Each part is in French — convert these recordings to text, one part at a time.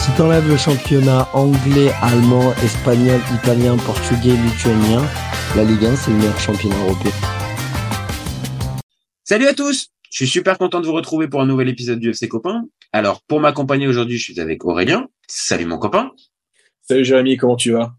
Si t'enlèves le championnat anglais, allemand, espagnol, italien, portugais, lituanien, la Ligue 1 c'est le meilleur championnat européen. Salut à tous Je suis super content de vous retrouver pour un nouvel épisode du FC Copain. Alors, pour m'accompagner aujourd'hui, je suis avec Aurélien. Salut mon copain. Salut Jérémy, comment tu vas?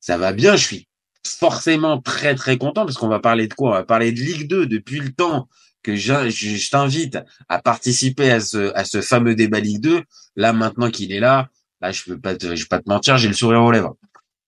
Ça va bien, je suis forcément très très content parce qu'on va parler de quoi? On va parler de Ligue 2 depuis le temps que je, je t'invite à participer à ce, à ce fameux débat Ligue 2. Là, maintenant qu'il est là, là, je peux pas te, je vais pas te mentir, j'ai le sourire aux lèvres.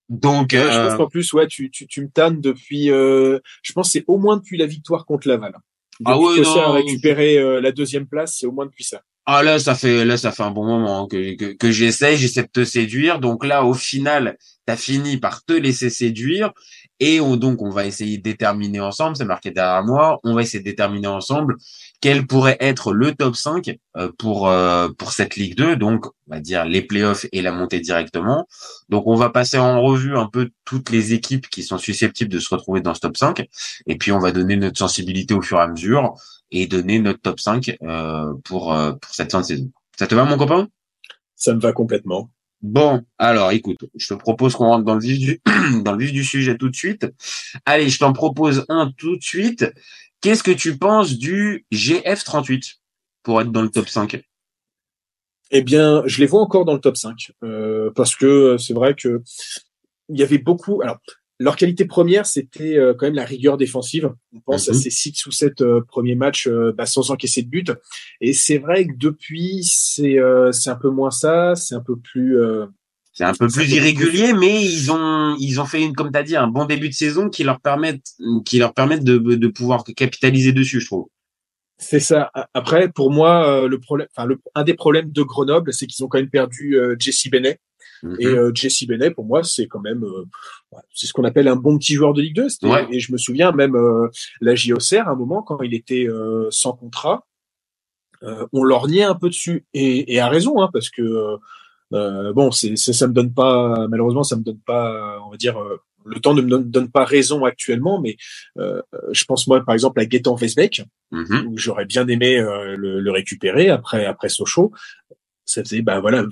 Donc, je pense euh, qu'en plus, ouais, tu, tu, tu me tannes depuis, euh, je pense c'est au moins depuis la victoire contre Laval. Depuis ah ouais, non, a récupéré euh, la deuxième place, c'est au moins depuis ça. Ah là, ça fait là, ça fait un bon moment hein, que, que, que j'essaie, j'essaie de te séduire. Donc là, au final, t'as fini par te laisser séduire et on, donc, on va essayer de déterminer ensemble, c'est marqué derrière moi, on va essayer de déterminer ensemble quel pourrait être le top 5 euh, pour euh, pour cette Ligue 2, donc on va dire les playoffs et la montée directement. Donc on va passer en revue un peu toutes les équipes qui sont susceptibles de se retrouver dans ce top 5, et puis on va donner notre sensibilité au fur et à mesure et donner notre top 5 euh, pour, pour cette fin de saison. Ça te va mon copain? Ça me va complètement. Bon, alors écoute, je te propose qu'on rentre dans le vif du sujet tout de suite. Allez, je t'en propose un tout de suite. Qu'est-ce que tu penses du GF38 pour être dans le top 5 Eh bien, je les vois encore dans le top 5 euh, parce que c'est vrai que il y avait beaucoup. Alors, leur qualité première, c'était euh, quand même la rigueur défensive. On pense à Mhm. ces six ou sept euh, premiers matchs euh, bah, sans encaisser de but. Et c'est vrai que depuis, c'est euh, c'est un peu moins ça. C'est un peu plus. euh, C'est un peu plus irrégulier, mais ils ont ils ont fait une comme t'as dit un bon début de saison qui leur permettent qui leur permettent de de pouvoir capitaliser dessus, je trouve. C'est ça. Après, pour moi, le problème, enfin, le, un des problèmes de Grenoble, c'est qu'ils ont quand même perdu euh, Jesse Benet. Mhm. Et euh, Jesse Benet, pour moi, c'est quand même, euh, c'est ce qu'on appelle un bon petit joueur de Ligue 2. C'était- Ouais. Et je me souviens même euh, la JOCR, à un moment, quand il était euh, sans contrat, euh, on lorgnait un peu dessus. Et, et à raison, hein, parce que bon, c'est, c'est- ça me donne pas, malheureusement, ça me donne pas, on va dire, euh, le temps ne me donne, pas raison actuellement, mais euh, je pense moi, par exemple, à Gaetan Vesbeck Mhm. où j'aurais bien aimé euh, le, le récupérer après après Sochaux. Ça faisait bah voilà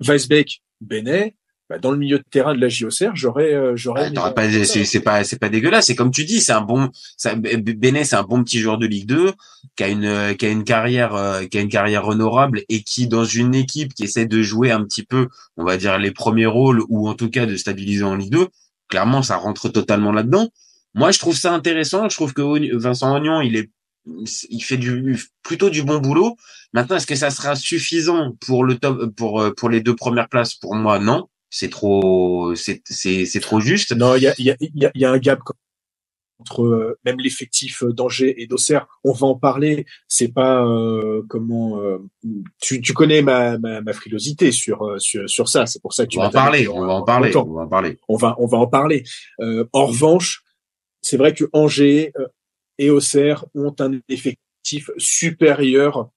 Weisbeck, Benet, bah, dans le milieu de terrain de la JOCR, j'aurais euh, j'aurais Ah, pas, c'est pas, c'est pas dégueulasse. C'est comme tu dis, c'est un bon, Benet, c'est un bon petit joueur de Ligue 2 qui a une, euh, qui a une carrière, euh, qui a une carrière honorable et qui, dans une équipe qui essaie de jouer un petit peu, on va dire les premiers rôles ou en tout cas de stabiliser en Ligue 2, clairement, ça rentre totalement là-dedans. Moi, je trouve ça intéressant. Je trouve que Vincent Ognon, il est, il fait du, plutôt du bon boulot. Maintenant, est-ce que ça sera suffisant pour le top, pour, euh, pour les deux premières places? Pour moi, non. C'est trop, c'est, c'est, c'est trop juste. Non, il y a il y a il y y a un gap entre euh, même l'effectif euh, d'Angers et d'Auxerre. On va en parler. C'est pas euh, comment euh, tu, tu connais ma, ma, ma frilosité sur sur sur ça. C'est pour ça que tu On va en parler, on va en parler, longtemps. on va en parler. on va on va en parler. Euh, en revanche, c'est vrai que Angers euh, et Auxerre ont un effectif supérieur.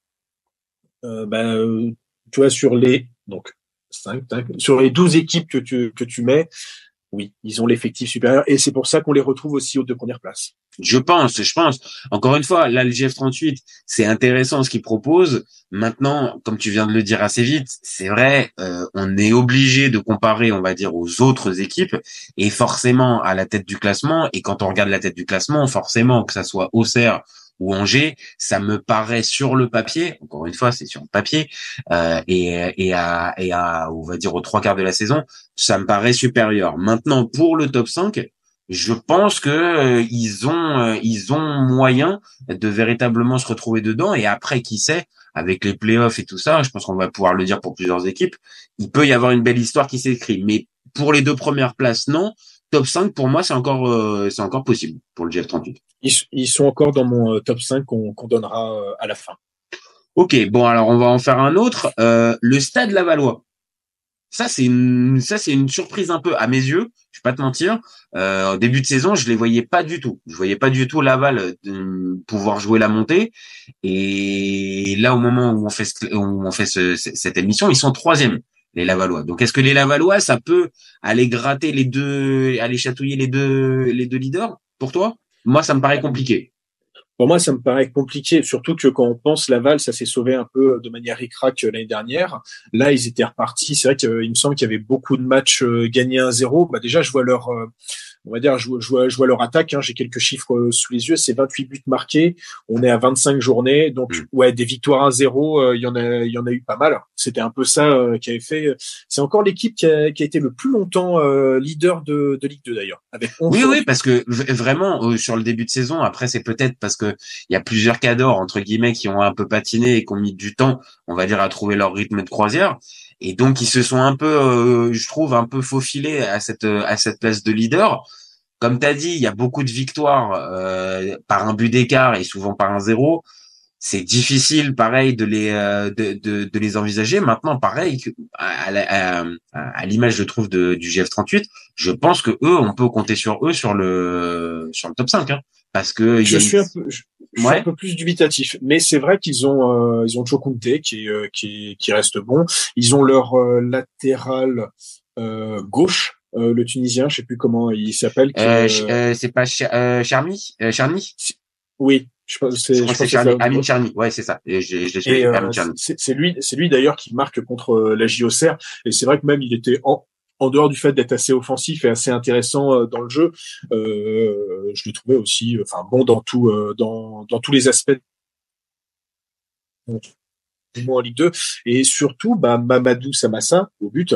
Euh, ben, euh, tu vois sur les donc cinq, cinq- sur les 12 équipes que tu que tu mets, oui, ils ont l'effectif supérieur et c'est pour ça qu'on les retrouve aussi aux deux premières places. Je pense, je pense. Encore une fois, là, le GF38, c'est intéressant ce qu'il propose. Maintenant, comme tu viens de le dire assez vite, c'est vrai, euh, on est obligé de comparer, on va dire, aux autres équipes et forcément à la tête du classement. Et quand on regarde la tête du classement, forcément, que ça soit Auxerre ou Angers, ça me paraît sur le papier, encore une fois, c'est sur le papier, euh, et, et, à, et à, on va dire, aux trois quarts de la saison, ça me paraît supérieur. Maintenant, pour le top 5, je pense que euh, ils ont euh, ils ont moyen de véritablement se retrouver dedans et après qui sait avec les playoffs et tout ça je pense qu'on va pouvoir le dire pour plusieurs équipes il peut y avoir une belle histoire qui s'écrit. Mais pour les deux premières places non. Top 5 pour moi c'est encore euh, c'est encore possible pour le GF38 Ils, sont encore dans mon euh, top 5 qu'on donnera euh, à la fin. ok bon alors on va en faire un autre Euh, le stade Lavallois Ça, c'est une, une surprise un peu à mes yeux. Je vais pas te mentir. Euh, au début de saison, je les voyais pas du tout. Je voyais pas du tout Laval pouvoir jouer la montée. Et là, au moment où on fait, où on fait cette émission, ils sont troisième les Lavallois. Donc, est-ce que les Lavallois, ça peut aller gratter les deux, aller chatouiller les deux, les deux leaders pour toi? Moi, ça me paraît compliqué. Pour moi, ça me paraît compliqué, surtout que quand on pense Laval, ça s'est sauvé un peu de manière ricrac euh, l'année dernière. Là, ils étaient repartis. C'est vrai qu'il me semble qu'il y avait beaucoup de matchs euh, gagnés 1-0. Bah déjà, je vois leur, euh, on va dire, je, vois, je vois leur attaque. Hein, J'ai quelques chiffres euh, sous les yeux. C'est 28 buts marqués. On est à 25 journées. Donc, mm. ouais, des victoires 1-0, euh, il y en a, il y en a eu pas mal. C'était un peu ça euh, qui avait fait. C'est encore l'équipe qui a, qui a été le plus longtemps leader de, de Ligue 2 d'ailleurs. Avec oui, oui, parce que vraiment sur le début de saison. Après, c'est peut-être parce que il y a plusieurs cadors entre guillemets qui ont un peu patiné et qui ont mis du temps, on va dire, à trouver leur rythme de croisière. Et donc ils se sont un peu, euh, je trouve, un peu faufilés à cette à cette place de leader. Comme tu as dit, il y a beaucoup de victoires euh, par un but d'écart et souvent par un zéro. C'est difficile, pareil, de les euh, de, de, de, les envisager. Maintenant, pareil, à, à, à l'image, je trouve, de, du GF38, je pense que eux, on peut compter sur eux sur le sur le top 5, hein, parce que je suis un peu, je suis un peu plus dubitatif, mais c'est vrai qu'ils ont euh, ils ont Joe qui euh, qui qui reste bon. Ils ont leur euh, latéral euh, gauche, le Tunisien, je sais plus comment il s'appelle. c'est pas Charmy, Charmy. Oui, je pense c'est Charmy, Amine Charmy. Ouais, c'est ça. C'est lui, c'est lui d'ailleurs qui marque contre la JOCR. Et c'est vrai que même il était en, en dehors du fait d'être assez offensif et assez intéressant euh, dans le jeu, euh, je le trouvais aussi, enfin bon dans tout, euh, dans, dans tous les aspects en Ligue 2 et surtout bah, Mamadou Samassa au but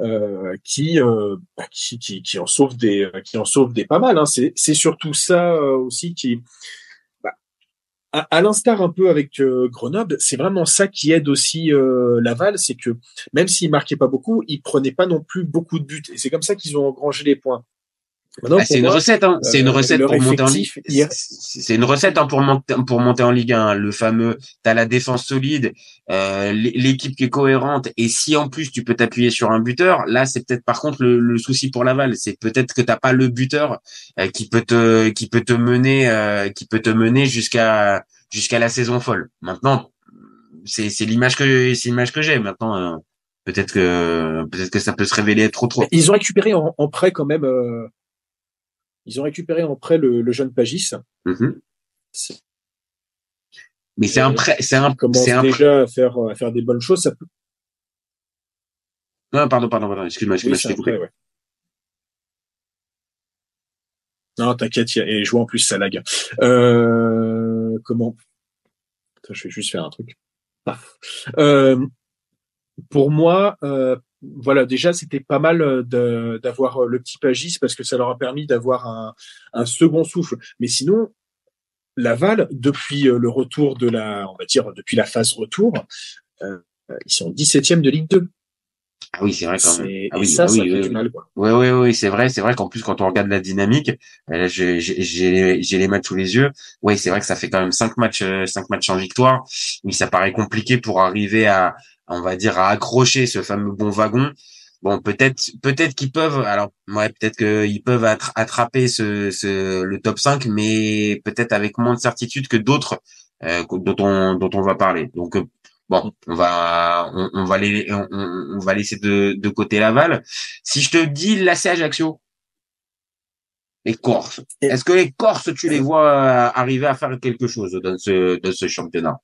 euh, qui, euh, bah, qui, qui qui en sauve des qui en sauve des pas mal hein. c'est c'est surtout ça aussi qui à, l'instar un peu avec euh, Grenoble, c'est vraiment ça qui aide aussi euh, Laval, c'est que même s'ils marquaient pas beaucoup, ils prenaient pas non plus beaucoup de buts. Et c'est comme ça qu'ils ont engrangé les points. Ah, c'est une, recette, hein. c'est une recette pour monter en Ligue. C'est une recette hein, pour monter pour monter en Ligue 1. Le fameux, t'as la défense solide, euh, l'équipe qui est cohérente, et si en plus tu peux t'appuyer sur un buteur, là c'est peut-être par contre le, souci pour Laval, c'est peut-être que t'as pas le buteur euh, qui peut te qui peut te mener euh, qui peut te mener jusqu'à jusqu'à la saison folle. Maintenant, c'est c'est l'image que c'est l'image que j'ai. Maintenant, peut-être que peut-être que ça peut se révéler trop trop. Ils ont récupéré en, en prêt quand même. Ils ont récupéré en prêt le, jeune Pagis. Mhm. Mais c'est un prêt, c'est un, un déjà à faire, à faire des bonnes choses. Ça peut... Non, pardon, pardon, pardon. Excuse-moi, excuse-moi, oui, ouais. Non, t'inquiète, et je vois en plus ça lag. Euh, comment Attends, Je vais juste faire un truc. Euh, pour moi, euh, voilà, déjà c'était pas mal euh, d'avoir euh, le petit Pagis parce que ça leur a permis d'avoir un, un, second souffle. Mais sinon, Laval, depuis euh, le retour de la, on va dire depuis la phase retour, euh, ils sont 17e de Ligue 2. Ah oui, c'est vrai quand même. Ah oui, ça, ah oui, ça oui, fait du mal. Quoi. Oui, oui, oui, c'est vrai, c'est vrai qu'en plus quand on regarde la dynamique, j'ai j'ai les matchs sous les yeux. Oui, c'est vrai que ça fait quand même cinq matchs, cinq matchs en victoire. Oui, ça paraît compliqué pour arriver à on va dire, à accrocher ce fameux bon wagon. Bon, peut-être, peut-être qu'ils peuvent, alors, ouais, peut-être qu'ils peuvent attraper ce, ce, le top 5, mais peut-être avec moins de certitude que d'autres euh, dont on, dont on va parler. Donc, euh, bon, on va, on, va les, on, va laisser de, de côté Laval. Si je te dis l'AC Ajaccio, les Corses, est-ce que les Corses, tu les vois euh, arriver à faire quelque chose dans ce, dans ce championnat?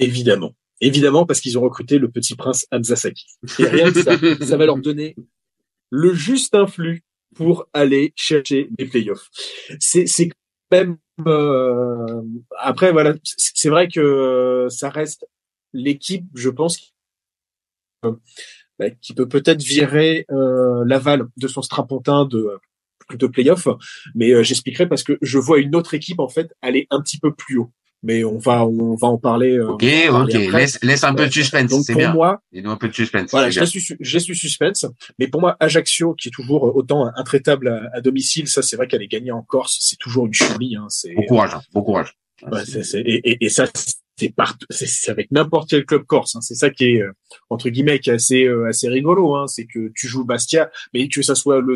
Évidemment. Évidemment, parce qu'ils ont recruté le petit prince Hamzasaki. Et rien que ça, ça va leur donner le juste influx pour aller chercher des playoffs. C'est, c'est même euh, après voilà, c'est vrai que ça reste l'équipe, je pense, bah, qui peut peut-être virer euh, Laval de son strapontin de de playoff, mais euh, j'expliquerai parce que je vois une autre équipe en fait aller un petit peu plus haut mais on va on va en parler. Euh, ok, ok. Laisse, laisse un peu de suspense. c'est bien. moi, il un peu de suspense. Voilà, je suis, je suis suspense. Mais pour moi, Ajaccio, qui est toujours autant intraitable à, domicile, ça c'est vrai qu'elle est gagnée en Corse, c'est toujours une chourie. Hein, bon courage, bon courage. Ouais, c'est, c'est, et, et, et ça, c'est partout, c'est, avec n'importe quel club corse. Hein. C'est ça qui est euh, entre guillemets qui est assez euh, assez rigolo. Hein. C'est que tu joues Bastia, mais que ça soit le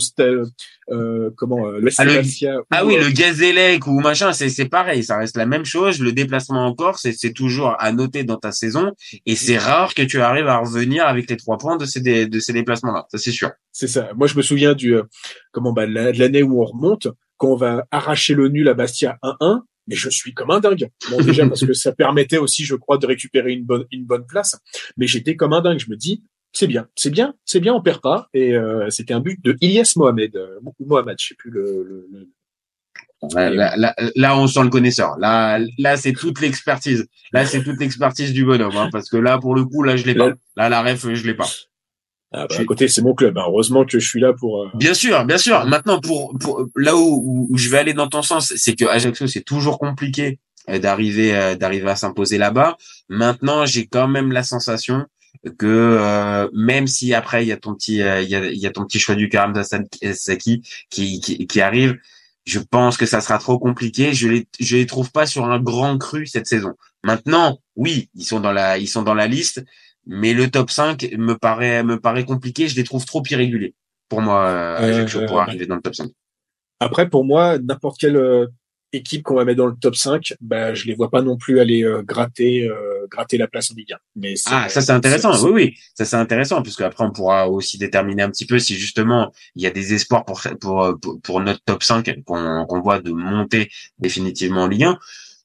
euh, comment euh, le Ah, le- Bastia. ou, Ah oui, euh, le Gazélec ou machin, c'est c'est pareil, ça reste la même chose. Le déplacement en Corse, c'est toujours à noter dans ta saison, et c'est rare que tu arrives à revenir avec les trois points de ces dé- de ces déplacements-là. Ça c'est sûr. C'est ça. Moi, je me souviens du euh, comment bah, de l'année où on remonte, quand on va arracher le nul à Bastia 1-1. Mais je suis comme un dingue. Bon, déjà parce que ça permettait aussi, je crois, de récupérer une bonne une bonne place. Mais j'étais comme un dingue. Je me dis, c'est bien, c'est bien, c'est bien, on perd pas. Et euh, c'était un but de Ilyas Mohamed, euh, ou Mohamed, je sais plus le. le, le- Là, là, là, là, on sent le connaisseur. Là, là, c'est toute l'expertise. Là, c'est toute l'expertise du bonhomme, hein, parce que là, pour le coup, là, je l'ai pas. Là, la ref, je l'ai pas. Ah, bah, à côté, c'est mon club. hein. Heureusement que je suis là pour. euh, Bien sûr, bien sûr. Maintenant, pour, pour là où, où- je vais aller dans ton sens, c'est que Ajaccio, c'est toujours compliqué euh, d'arriver euh, d'arriver à s'imposer là-bas. Maintenant, j'ai quand même la sensation que euh, même si après il y a ton petit euh, il y a, il y a ton petit choix du Karam Saki qui, qui qui arrive, je pense que ça sera trop compliqué. Je les je les trouve pas sur un grand cru cette saison. Maintenant, oui, ils sont dans la ils sont dans la liste, mais le top 5 me paraît me paraît compliqué. Je les trouve trop irréguliers pour moi euh, Euh, pour arriver dans le top 5. Après, pour moi, n'importe quelle euh, équipe qu'on va mettre dans le top 5, bah, je les vois pas non plus aller euh, gratter, euh, gratter la place en Ligue 1. Mais c'est- Ah, ça c'est intéressant. Oui, oui, ça c'est intéressant puisque après on pourra aussi déterminer un petit peu si justement il y a des espoirs pour pour pour, pour notre top 5 qu'on qu'on voit de monter définitivement en Ligue 1.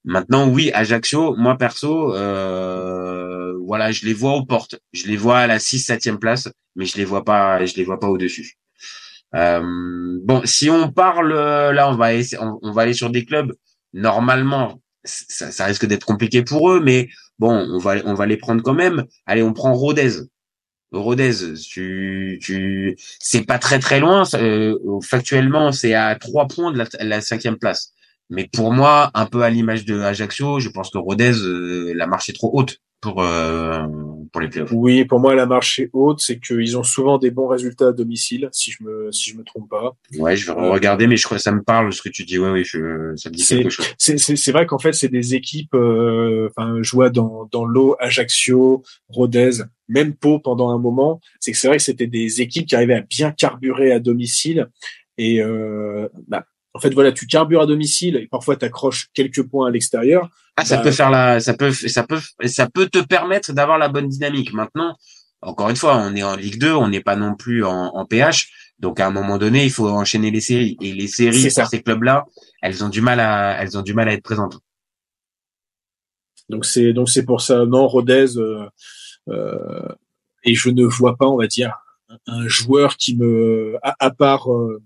Maintenant, oui, Ajaccio, moi perso, euh, voilà, je les vois aux portes. Je les vois à la 6 7 place, mais je les vois pas, je les vois pas au-dessus. Euh, bon, si on parle là, on va aller sur des clubs. Normalement, ça, risque d'être compliqué pour eux, mais bon, on va les prendre quand même. Allez, on prend Rodez. Rodez, c'est pas très très loin. euh, factuellement, c'est à trois points de la, la cinquième place. Mais pour moi, un peu à l'image de Ajaccio, je pense que Rodez, euh, la marche est trop haute pour euh, pour les playoffs. Oui, pour moi, la marche est haute, c'est qu'ils ont souvent des bons résultats à domicile, si je me, si je me trompe pas. Ouais, je vais Euh, regarder, mais je crois que ça me parle ce que tu dis. Ouais, oui, je, ça me dit quelque chose. C'est, c'est, c'est vrai qu'en fait, c'est des équipes, euh, enfin, je vois dans, dans l'eau, Ajaccio, Rodez, même Pau pendant un moment. C'est que c'est vrai que c'était des équipes qui arrivaient à bien carburer à domicile. Et, euh, bah, en fait, voilà, tu carbures à domicile et parfois tu accroches quelques points à l'extérieur. Ah, ça Bah, peut faire la, ça peut, ça peut, ça peut te permettre d'avoir la bonne dynamique. Maintenant, encore une fois, on est en Ligue 2, on n'est pas non plus en, en PH. Donc, à un moment donné, il faut enchaîner les séries. Et les séries C'est ça. pour ces clubs-là, elles ont du mal à, elles ont du mal à être présentes. Donc c'est donc c'est pour ça non Rodez euh, euh, et je ne vois pas on va dire un, un joueur qui me à, à part euh,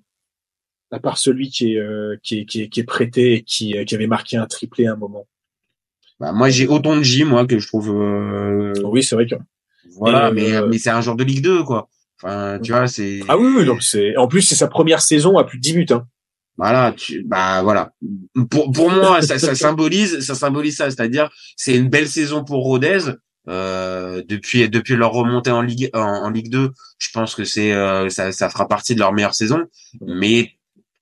à part celui qui est, euh, qui est qui est qui est prêté et qui euh, qui avait marqué un triplé à un moment. Bah, moi, j'ai autant de J, moi, que je trouve, euh, Oui c'est vrai que voilà, Et, mais, euh, mais c'est un genre de Ligue 2, quoi. Enfin, tu vois, c'est, ah oui oui donc c'est en plus c'est sa première saison à plus de 10 buts hein. Voilà, tu, bah voilà. Pour pour moi, ça, ça symbolise, ça symbolise ça, c'est-à-dire c'est une belle saison pour Rodez. Euh, depuis depuis leur remontée en Ligue en, en Ligue 2, je pense que c'est euh, ça, ça fera partie de leur meilleure saison. Mais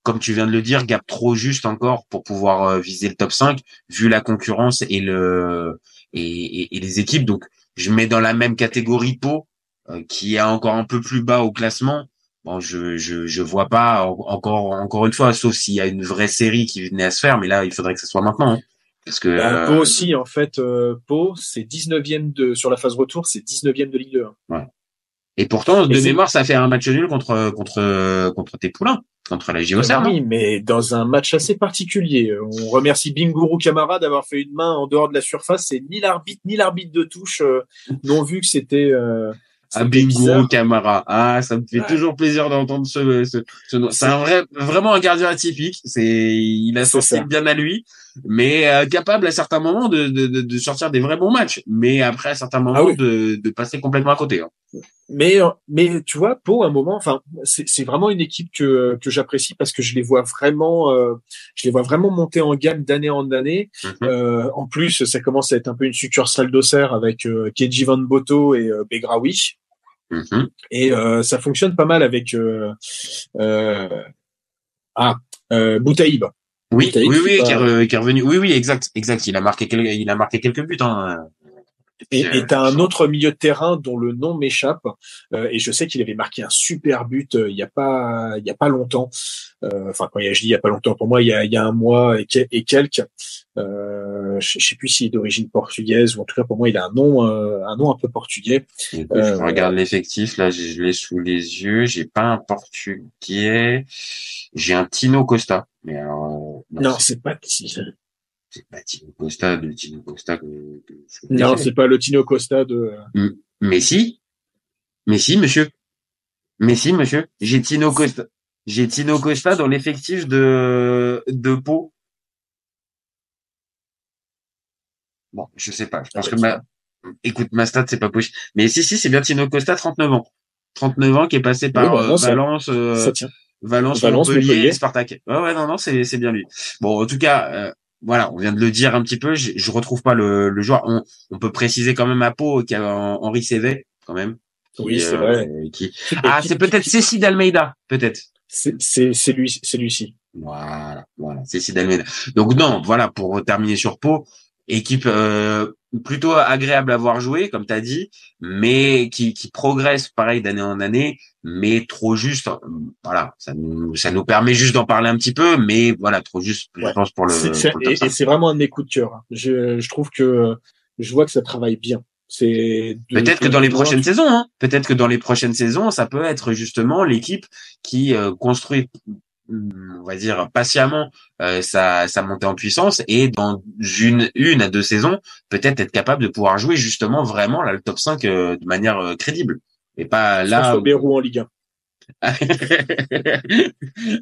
comme tu viens de le dire, gap trop juste encore pour pouvoir euh, viser le top 5 vu la concurrence et le et, et, et les équipes. Donc je mets dans la même catégorie Pau euh, qui est encore un peu plus bas au classement. Bon, je je je vois pas en- encore encore une fois, sauf s'il y a une vraie série qui venait à se faire, mais là il faudrait que ce soit maintenant, hein. parce que Bah, euh, Pau aussi en fait euh, Pau c'est 19e de sur la phase retour c'est 19e de Ligue 2. hein. Et pourtant de Et mémoire ça fait un match nul contre contre contre tes poulains, contre la JOCR. Oui, mais dans un match assez particulier. On remercie Binguru Kamara d'avoir fait une main en dehors de la surface. C'est ni l'arbitre ni l'arbitre de touche euh, n'ont vu que c'était. Euh, Ah, bizarre. Camara. Ah, ça me fait toujours plaisir d'entendre ce, ce, ce nom. C'est un vrai, vraiment un gardien atypique. C'est, il a son style bien à lui, mais euh, capable à certains moments de, de, de, de sortir des vrais bons matchs. Mais après, à certains moments, Ah oui. de, de passer complètement à côté. hein. Mais euh, mais tu vois, Pau, à un moment, enfin, c'est vraiment une équipe que que j'apprécie parce que je les vois vraiment, euh, je les vois vraiment monter en gamme d'année en année. Mhm. Euh, en plus, ça commence à être un peu une succursale d'Auxerre avec euh, Keji Van Boto et euh, Begraoui. Mhm. Et euh, ça fonctionne pas mal avec euh, euh, ah euh, Boutaïb. Oui, oui, oui, qui est, qui est, revenu. Oui, oui, exact, exact. Il a marqué, il a marqué quelques buts. Hein. Et euh, tu as un autre milieu de terrain dont le nom m'échappe euh, et je sais qu'il avait marqué un super but euh, il y a pas il y a pas longtemps. enfin quand je dis il y a pas longtemps pour moi il y a, il y a un mois et, et quelques. je, je sais plus s'il est d'origine portugaise ou en tout cas pour moi il a un nom un nom un peu portugais. je regarde l'effectif là je, l'ai sous les yeux j'ai pas un portugais j'ai un Tino Costa mais alors non, c'est pas c'est pas Tino Costa de Tino Costa que, non c'est pas le Tino Costa de mais si mais si monsieur? Mais si monsieur? J'ai Tino Costa j'ai Tino Costa dans l'effectif de de Pau. Bon je sais pas je pense que ma écoute ma stat c'est pas possible. Mais si si c'est bien Tino Costa 39 ans. 39 ans qui est passé par bah, euh, Valence euh, Valence, Valence Montpellier, Spartak. Ouais, ouais, non, non, c'est, c'est bien lui. Bon, en tout cas, euh, voilà, on vient de le dire un petit peu. Je, je retrouve pas le, le joueur. On, on, peut préciser quand même à Pau qu'il y a Henri Cévé quand même. oui, c'est vrai. Qui... Ah, c'est peut-être Cécile Almeida, peut-être. C'est, lui, c'est lui-ci. Voilà, voilà, Cécile Almeida. Donc non, voilà, pour terminer sur Pau, équipe euh, plutôt agréable à voir jouer, comme tu as dit, mais qui, qui progresse pareil d'année en année, mais trop juste. Voilà, ça nous, ça nous permet juste d'en parler un petit peu, mais voilà, trop juste, je pense, pour le. et, c'est vraiment un de mes coups de cœur. Hein. Je, je trouve que je vois que ça travaille bien. C'est peut-être que dans les prochaines saisons, hein, peut-être que dans les prochaines saisons, ça peut être justement l'équipe qui euh, construit on va dire patiemment euh, sa, sa montée en puissance et dans une une à deux saisons peut-être être capable de pouvoir jouer justement vraiment là le top 5 euh, de manière euh, crédible. Et pas là François Bérou en Ligue 1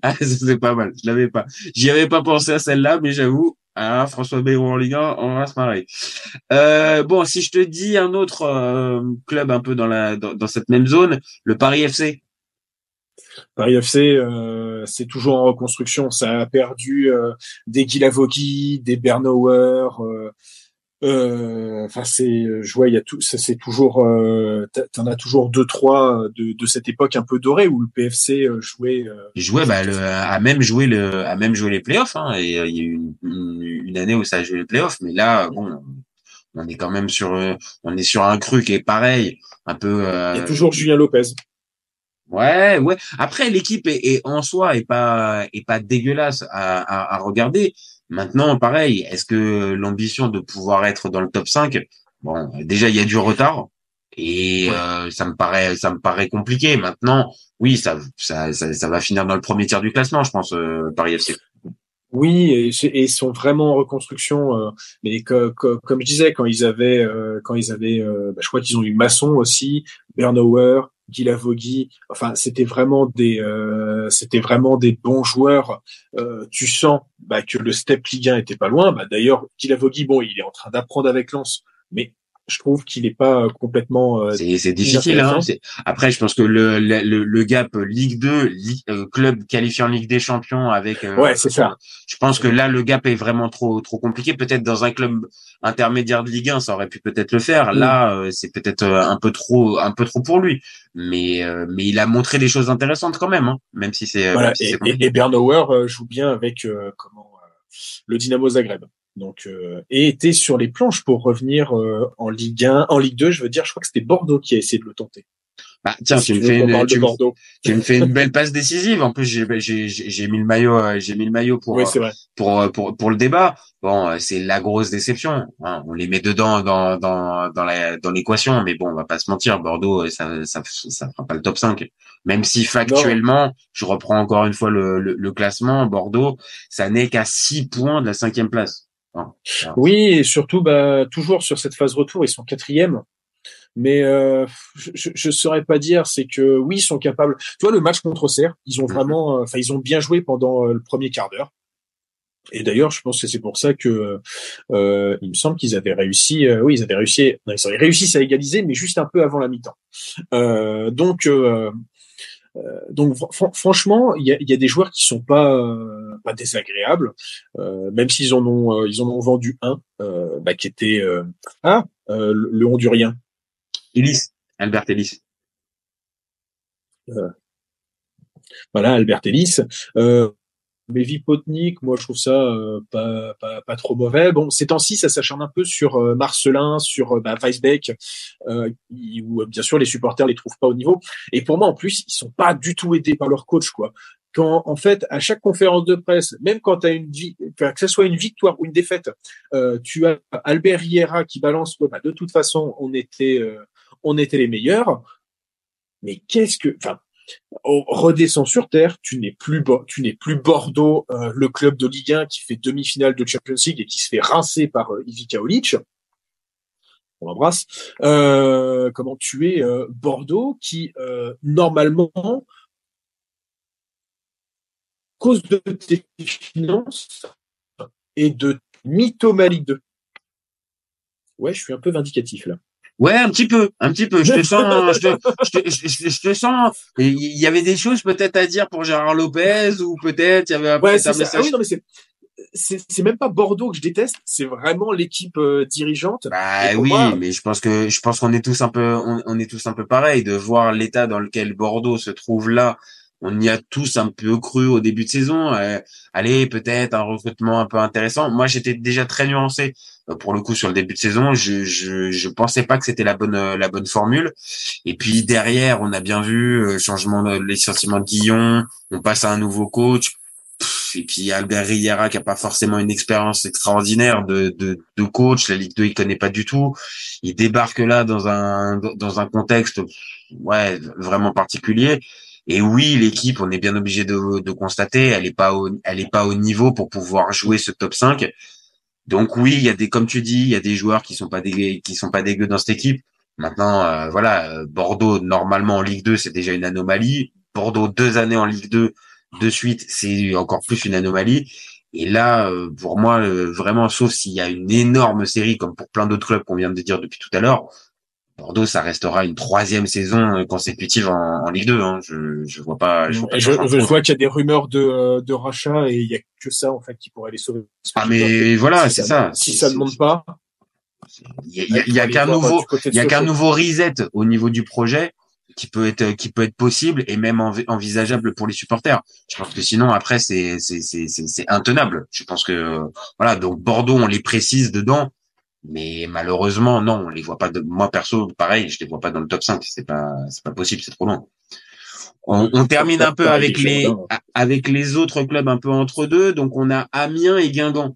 ah, c'est pas mal. Je l'avais pas. J'y avais pas pensé à celle-là mais j'avoue ah, François Bérou en Ligue 1 on va se marrer. Bon si je te dis un autre club un peu dans la dans, dans cette même zone le Paris FC Paris FC, euh, c'est toujours en reconstruction. Ça a perdu euh, des Guilavogui, des Bernauer. Euh, euh, enfin, c'est, je vois, il y a tout. C'est toujours. T'en as toujours deux, trois de, de, cette époque un peu dorée où le PFC jouait. il jouait, bah, le, a même joué le, a même joué les playoffs. Hein, et il y a eu une, une, année où ça a joué les playoffs, mais là, bon, on est quand même sur, on est sur un cru qui est pareil, un peu. il y a toujours Julien Lopez. Ouais, ouais. Après, l'équipe est, en soi est pas est pas dégueulasse à, à, à regarder. Maintenant, pareil, est-ce que l'ambition de pouvoir être dans le top 5, bon, déjà il y a du retard et euh, ça me paraît ça me paraît compliqué. Maintenant, oui, ça ça, ça, va finir dans le premier tiers du classement, je pense, euh, Paris FC. Oui, et, ils sont vraiment en reconstruction. Euh, mais comme je disais, quand ils avaient, euh, quand ils avaient, euh, bah, je crois qu'ils ont eu Masson aussi, Bernauer, Guy. Enfin, c'était vraiment des, c'était vraiment des bons joueurs. tu sens bah, que le step Ligue 1 était pas loin. Bah, D'ailleurs, Guy Lavogui, bon, il est en train d'apprendre avec Lens, mais je trouve qu'il n'est pas euh, complètement. Euh, c'est difficile. Hein, Après, je pense que le, le, le gap Ligue 2, euh, club qualifié en Ligue des Champions avec. ouais, c'est ça. Je pense que là, le gap est vraiment trop trop compliqué. Peut-être dans un club intermédiaire de Ligue 1, ça aurait pu peut-être le faire. Mm. Là, c'est peut-être un peu trop un peu trop pour lui. Mais mais il a montré des choses intéressantes quand même, hein, même si c'est. Voilà. et, et, Bernauer joue bien avec comment le Dynamo Zagreb. Donc, euh, et était sur les planches pour revenir euh, en Ligue 1, en Ligue 2, je veux dire, je crois que c'était Bordeaux qui a essayé de le tenter. Bah, tiens, tu, me fais une, tu, me fais une belle passe décisive. En plus, j'ai, j'ai, j'ai mis le maillot, euh, j'ai mis le maillot pour, pour, pour, pour, le débat. Bon, c'est la grosse déception. Hein. On les met dedans dans, dans, dans la, dans l'équation, mais bon, on va pas se mentir. Bordeaux, ça, ça, ça fera pas le top 5. Même si factuellement, je reprends encore une fois le, le, le classement, Bordeaux, ça n'est qu'à 6 points de la cinquième place. Oui, et surtout, bah, toujours sur cette phase retour, ils sont quatrième. Mais euh, je ne saurais pas dire, c'est que oui, ils sont capables. Tu vois, le match contre Auxerre, ils ont mhm. vraiment, euh, enfin, ils ont bien joué pendant euh, le premier quart d'heure. Et d'ailleurs, je pense que c'est pour ça que euh, il me semble qu'ils avaient réussi. oui, ils avaient réussi. Non, ils avaient réussi à égaliser, mais juste un peu avant la mi-temps. donc, euh, donc franchement, il y a, y a, des joueurs qui sont pas euh, pas désagréables, euh, même s'ils en ont ils en ont vendu un bah, qui était ah le, Hondurien. Ellis, Albert Ellis. voilà, Albert Ellis. Mais Vipotnik, moi je trouve ça euh, pas, pas, pas trop mauvais. Bon, ces temps-ci, ça s'acharne un peu sur euh, Marcelin, sur euh, bah, Weisbeck, euh, où bien sûr les supporters les trouvent pas au niveau. Et pour moi, en plus, ils sont pas du tout aidés par leur coach, quoi. Quand en fait, à chaque conférence de presse, même quand tu as une vie, que ce soit une victoire ou une défaite, tu as Albert Riera qui balance, bah, de toute façon, on était, on était les meilleurs. Mais qu'est-ce que, enfin, redescend sur terre, tu n'es plus tu n'es plus Bordeaux, euh, le club de Ligue 1 qui fait demi-finale de Champions League et qui se fait rincer par euh, Ivica Olic. On l'embrasse. Euh, comment tu es euh, Bordeaux qui normalement cause de tes finances et de mythomanie 2. Ouais, je suis un peu vindicatif là. Ouais, un petit peu, un petit peu. Je te sens, je te, je, je, je te sens. Il y avait des choses peut-être à dire pour Gérard Lopez ou peut-être il y avait un, ouais, un message. Ah oui, non mais c'est c'est même pas Bordeaux que je déteste, c'est vraiment l'équipe euh, dirigeante. Bah oui, mais je pense que je pense qu'on est tous un peu on, on, est tous un peu pareil de voir l'état dans lequel Bordeaux se trouve là on y a tous un peu cru au début de saison. Euh, allez, peut-être un recrutement un peu intéressant. Moi, j'étais déjà très nuancé euh, pour le coup sur le début de saison. Je je, je pensais pas que c'était la bonne euh, la bonne formule. Et puis derrière, on a bien vu euh, changement de les sentiments de Guillon. On passe à un nouveau coach. Et puis Albert Riera qui a pas forcément une expérience extraordinaire de, de, de coach, la Ligue 2 il connaît pas du tout. Il débarque là dans un dans un contexte ouais vraiment particulier. Et oui, l'équipe, on est bien obligé de, de constater, elle est pas au, elle est pas au niveau pour pouvoir jouer ce top 5. Donc oui, il y a des, comme tu dis, il y a des joueurs qui sont pas dégueux, qui sont pas dégueux dans cette équipe. Maintenant, euh, voilà, Bordeaux normalement en Ligue 2, c'est déjà une anomalie. Bordeaux deux années en Ligue 2 de suite, c'est encore plus une anomalie. Et là, euh, pour moi, euh, vraiment, sauf s'il y a une énorme série, comme pour plein d'autres clubs qu'on vient de dire depuis tout à l'heure, Bordeaux, ça restera une troisième saison euh, consécutive en, en Ligue 2. Hein. Je, je vois pas. Je, vois, qu'il y a des rumeurs de, euh, de rachat et il y a que ça en fait qui pourrait les sauver. Ah mais voilà, c'est ça. Si ça ne monte pas. Il y a, qu'un nouveau, il y a qu'un nouveau reset au niveau du projet qui peut être qui peut être possible et même envisageable pour les supporters. Je pense que sinon après c'est c'est c'est c'est intenable. Je pense que voilà donc Bordeaux on les précise dedans mais malheureusement, non, on les voit pas. De... Moi perso, pareil, je les vois pas dans le top 5. C'est pas, c'est pas possible, c'est trop long. On, on termine un peu avec les, avec les autres clubs un peu entre deux. Donc on a Amiens et Guingamp.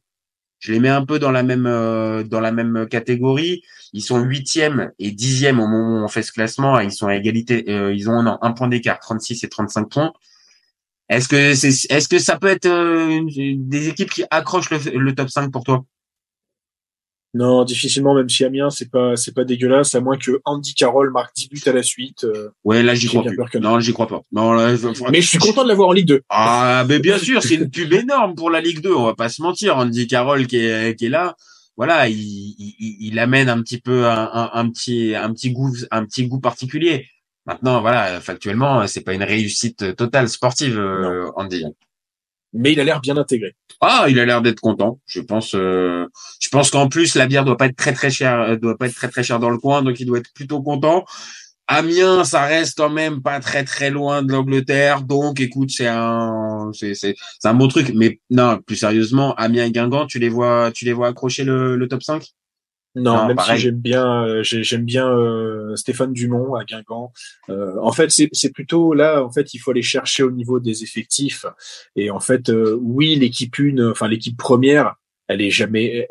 Je les mets un peu dans la même, euh, dans la même catégorie. Ils sont huitième et dixième au moment où on fait ce classement. Ils sont à égalité. Euh, ils ont un point d'écart, 36 et 35 points. Est-ce que c'est, est-ce que ça peut être euh, des équipes qui accrochent le, le top 5 pour toi? Non, difficilement, même si Amiens, c'est pas, c'est pas dégueulasse, à moins que Andy Carroll marque 10 buts à la suite. Euh, ouais, là, j'y crois plus. Non, j'y crois pas. Non, là, mais je suis content de l'avoir en Ligue 2. Ah, mais bien sûr, c'est une pub énorme pour la Ligue 2, on va pas se mentir. Andy Carroll qui est, qui est là, voilà, il, il, il amène un petit peu un, un, un, petit, un petit goût, un petit goût particulier. Maintenant, voilà, factuellement, c'est pas une réussite totale sportive, euh, Andy mais il a l'air bien intégré. Ah, il a l'air d'être content. Je pense, euh, je pense qu'en plus la bière doit pas être très très chère, euh, doit pas être très très chère dans le coin, donc il doit être plutôt content. Amiens, ça reste quand même pas très très loin de l'Angleterre, donc écoute, c'est un, c'est c'est c'est un bon truc. Mais non, plus sérieusement, Amiens et Guingamp, tu les vois, tu les vois accrocher le, le top 5 non, même si j'aime bien, euh, j'aime bien euh, Stéphane Dumont à Guingamp. Euh, en fait, c'est plutôt là, en fait, il faut aller chercher au niveau des effectifs. Et en fait, oui, l'équipe une, enfin l'équipe première, elle est jamais,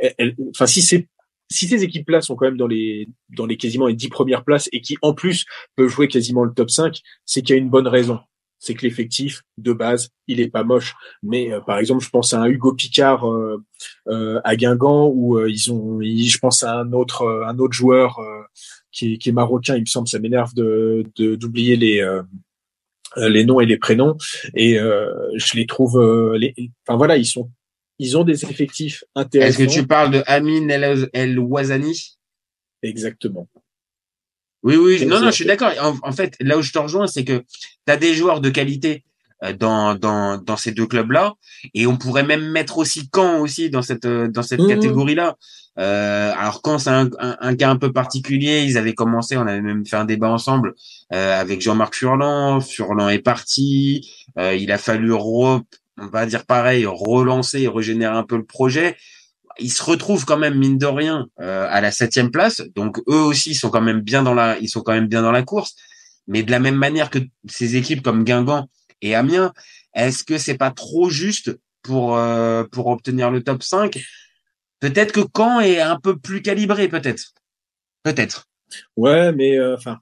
enfin si c'est si ces équipes-là sont quand même dans les dans les quasiment les dix premières places et qui en plus peuvent jouer quasiment le top 5, c'est qu'il y a une bonne raison c'est que l'effectif de base, il est pas moche. Mais euh, par exemple, je pense à un Hugo Picard euh, euh, à Guingamp où ils ont, je pense à un autre, un autre joueur qui est, qui, est, marocain. Il me semble, ça m'énerve de d'oublier les les noms et les prénoms. Et je les trouve, les, enfin voilà, ils sont, ils ont des effectifs intéressants. Est-ce que tu parles de Amin El, El Ouazani? Exactement. Oui, oui, non, non, je suis d'accord. En, fait, là où je te rejoins, c'est que tu as des joueurs de qualité euh, dans, dans, dans ces deux clubs-là, et on pourrait même mettre aussi Caen aussi dans cette, euh, dans cette mmh. catégorie-là. Euh, alors Caen, c'est un, un, cas un peu particulier. Ils avaient commencé, on avait même fait un débat ensemble euh, avec Jean-Marc Furlan. Furlan est parti. Euh, il a fallu re on va dire pareil, relancer, régénérer un peu le projet. Ils se retrouvent quand même mine de rien euh, à la septième place, donc eux aussi sont quand même bien dans la, ils sont quand même bien dans la course. Mais de la même manière que ces équipes comme Guingamp et Amiens, est-ce que c'est pas trop juste pour euh, pour obtenir le top 5 Peut-être que Caen est un peu plus calibré, peut-être. Peut-être. Ouais, mais euh, enfin,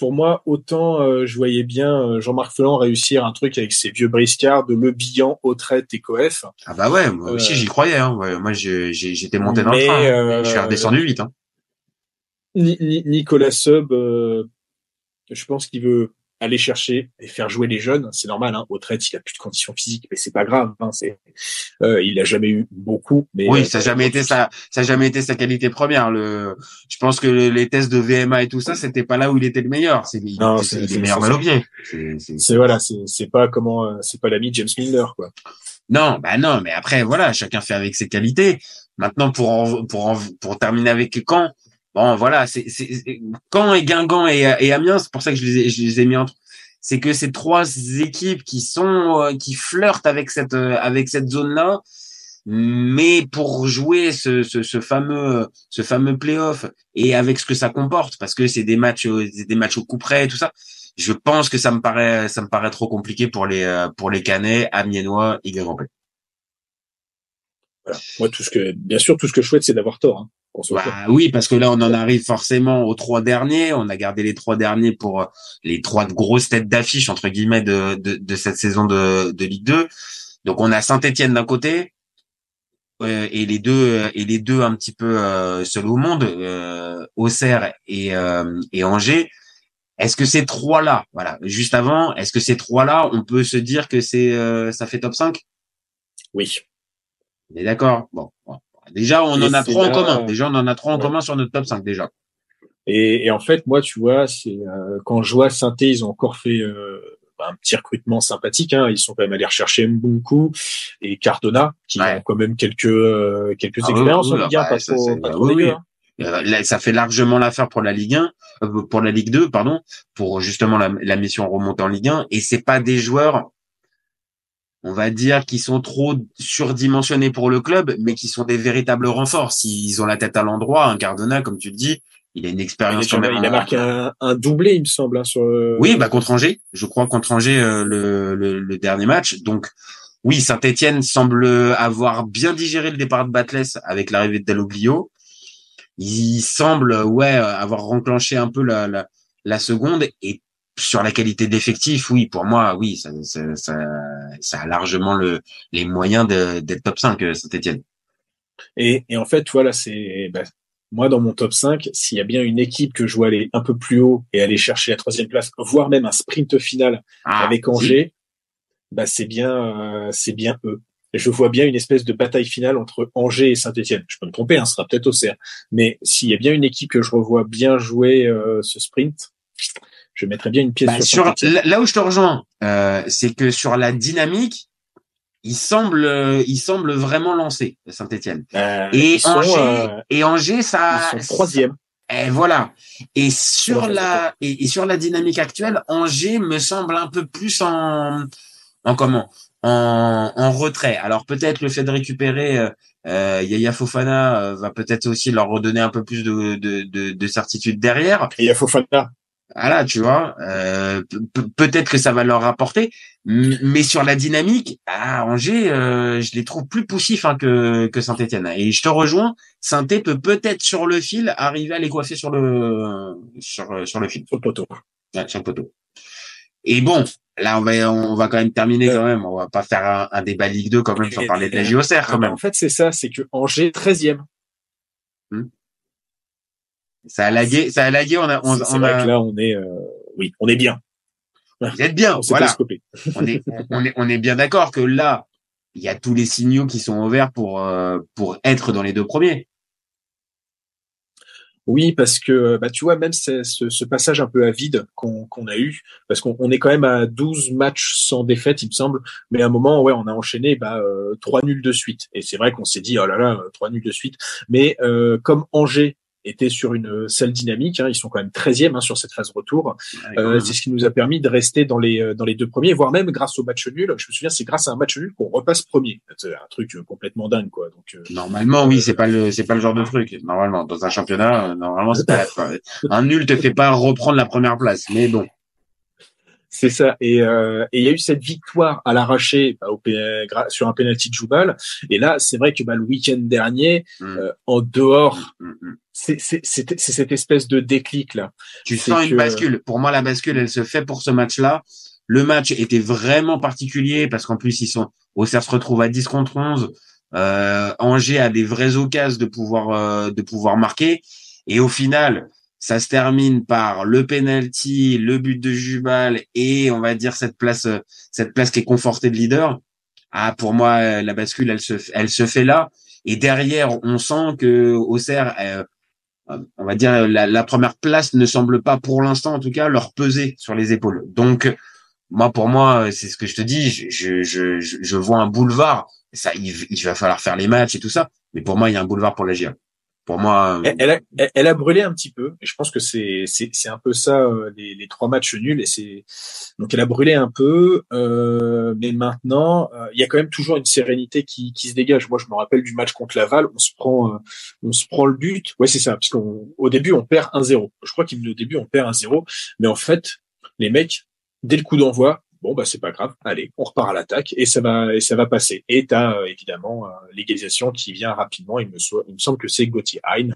pour moi, autant euh, je voyais bien euh, Jean-Marc Felan réussir un truc avec ses vieux briscards de Le Bihan, Autrette et Coef. Ah bah ouais, moi aussi j'y croyais. Hein. Ouais, moi j'étais monté dans le train. Hein. je suis redescendu vite. Hein. Nicolas Sub, je pense qu'il veut aller chercher et faire jouer les jeunes, c'est normal. Hein. Au traite, il a plus de conditions physiques, mais c'est pas grave. Hein. C'est, euh, il a jamais eu beaucoup. Mais oui, euh, ça a jamais été sa, ça a jamais été sa qualité première. Le, je pense que les tests de VMA et tout ça, c'était pas là où il était le meilleur. C'est, non, c'est, le meilleur mal au pied. C'est voilà, c'est, c'est pas comment, euh, c'est pas l'ami James Milner, quoi. Non, bah non, mais après voilà, chacun fait avec ses qualités. Maintenant, pour en, pour en, pour terminer avec Caen, Bon, voilà, c'est quand et Guingamp et, Amiens, c'est pour ça que je les ai, je les ai mis entre. C'est que ces trois équipes qui sont euh, qui flirtent avec cette euh, avec cette zone-là, mais pour jouer ce, ce, ce fameux ce fameux playoff et avec ce que ça comporte, parce que c'est des matchs des matchs au coup près et tout ça, je pense que ça me paraît ça me paraît trop compliqué pour les euh, pour les Canets, Amiénois et Guingampais. Voilà. Moi, tout ce que, bien sûr, tout ce que je souhaite, c'est d'avoir tort. Hein. Bah, oui, parce que là, on en arrive forcément aux trois derniers. On a gardé les trois derniers pour euh, les trois grosses têtes d'affiche entre guillemets de, de, de, cette saison de, de Ligue 2. Donc, on a Saint-Étienne d'un côté euh, et les deux et les deux un petit peu euh, seuls au monde, euh, Auxerre et, et Angers. Est-ce que ces trois là, voilà, juste avant, est-ce que ces trois là, on peut se dire que c'est ça fait top 5 Oui. On est d'accord? Bon. Déjà, on en a trois en commun. Déjà, on en a trois en commun sur notre top 5 déjà. Et, et en fait, moi, tu vois, c'est euh, quand je vois Synthé, ils ont encore fait euh, un petit recrutement sympathique. Hein. Ils sont quand même allés rechercher Mbunku et Cardona, qui ont quand même quelques euh, quelques ah, expériences en Ligue 1, pas trop, pas trop oui, hein. ça fait largement l'affaire pour la Ligue 1, pour la Ligue 2, pardon, pour justement la, la mission remontée en Ligue 1. Et c'est pas des joueurs on va dire, qui sont trop surdimensionnés pour le club, mais qui sont des véritables renforts. S'ils ont la tête à l'endroit, un Cardona, comme tu le dis, il a une expérience. Il, il a marqué un, doublé, il me semble, hein, sur. Oui, bah contre Angers, je crois contre Angers euh, le, le, dernier match. Donc oui, Saint-Étienne semble avoir bien digéré le départ de Batles avec l'arrivée de Dalloglio. Il semble, ouais, avoir renclenché un peu la, la, la seconde et sur la qualité d'effectif, oui, pour moi, oui, ça, ça, ça, ça a largement le, les moyens d'être top 5, euh, Saint-Etienne. Et, et en fait, voilà, c'est bah, moi dans mon top 5, s'il y a bien une équipe que je vois aller un peu plus haut et aller chercher la troisième place, voire même un sprint final ah, avec Angers, bah c'est bien, euh, c'est bien eux. Je vois bien une espèce de bataille finale entre Angers et Saint-Etienne. Je peux me tromper, hein, ce sera peut-être au CR. Mais s'il y a bien une équipe que je revois bien jouer euh, ce sprint, je mettrais bien une pièce bah, sur, là où je te rejoins, euh, c'est que sur la dynamique, il semble, euh, il semble vraiment lancé Saint-Étienne. Euh, et Angers, et Angers, ça, ils sont troisième. Et voilà. Et sur la et, sur la dynamique actuelle, Angers me semble un peu plus en en comment en, en retrait. Alors peut-être le fait de récupérer euh, Yaya Fofana va peut-être aussi leur redonner un peu plus de de, de, de certitude derrière. Yaya Fofana, voilà, tu vois, euh, peut-être que ça va leur rapporter, mais sur la dynamique, à Angers, euh, je les trouve plus poussifs hein, que, que Saint-Etienne. Et je te rejoins, saint peut peut-être sur le fil arriver à les coiffer sur le sur, sur le fil. Sur le poteau. Ouais, sur le poteau. Et bon, là on va on va quand même terminer quand même. On va pas faire un, débat Ligue 2 quand même sans parler de la JOCR quand même. En fait, c'est ça, c'est que Angers 13e. Ça a lagué, ça a lagué. On a, on, on vrai a... que là, on est, euh, oui, on est bien. Vous êtes bien, voilà. on est, on est, on est bien d'accord que là, il y a tous les signaux qui sont ouverts pour, euh, pour être dans les deux premiers. Oui, parce que bah, tu vois, même ce, ce, passage un peu à vide qu'on a eu, parce qu'on est quand même à 12 matchs sans défaite, il me semble, mais à un moment, ouais, on a enchaîné bah, euh, trois nuls de suite. Et c'est vrai qu'on s'est dit, oh là là, trois nuls de suite. Mais euh, comme Angers était sur une sale dynamique. Hein. Ils sont quand même 13e hein, sur cette phase retour. Euh, c'est ce qui nous a permis de rester dans les dans les deux premiers, voire même grâce au match nul. Je me souviens, c'est grâce à un match nul qu'on repasse premier. C'est un truc complètement dingue, quoi. Donc normalement, oui, c'est pas le c'est pas le genre de truc. Normalement, dans un championnat, normalement, c'est pas un nul te fait pas reprendre la première place. Mais bon. C'est ça. Et euh, il y a eu cette victoire à l'arraché bah, sur un penalty de Joubal. Et là, c'est vrai que bah, le week-end dernier, mm. euh, en dehors, mm, mm, c'est cette espèce de déclic là. Tu sens une bascule. Pour moi, la bascule, elle se fait pour ce match-là. Le match était vraiment particulier parce qu'en plus, ils sont Auxerre se retrouve à 10 contre 11. Euh, Angers a des vraies occasions de pouvoir euh, de pouvoir marquer. Et au final, ça se termine par le penalty, le but de Jubal et on va dire cette place, cette place qui est confortée de leader. Ah, pour moi, la bascule, elle se, elle se fait là. Et derrière, on sent que Auxerre, euh, on va dire, la, première place ne semble pas, pour l'instant en tout cas, leur peser sur les épaules. Donc, moi, pour moi, c'est ce que je te dis. Je, je, je, je vois un boulevard. Ça, il, il, va falloir faire les matchs et tout ça. Mais pour moi, il y a un boulevard pour la GIA. Pour moi, euh, elle, a, elle a brûlé un petit peu. Et je pense que c'est c'est un peu ça euh, les, les trois matchs nuls. Et c'est donc elle a brûlé un peu. Euh, mais maintenant, euh, il y a quand même toujours une sérénité qui qui se dégage. Moi, je me rappelle du match contre Laval. On se prend on se prend le but. Ouais, c'est ça. Parce qu'au début, on perd 1-0. Je crois qu'au début, on perd 1-0. Mais en fait, les mecs, dès le coup d'envoi, bon bah c'est pas grave, allez, on repart à l'attaque et ça va et ça va passer. Et t'as euh, évidemment euh, l'égalisation qui vient rapidement. Il me, il me semble que c'est Gauthier Hein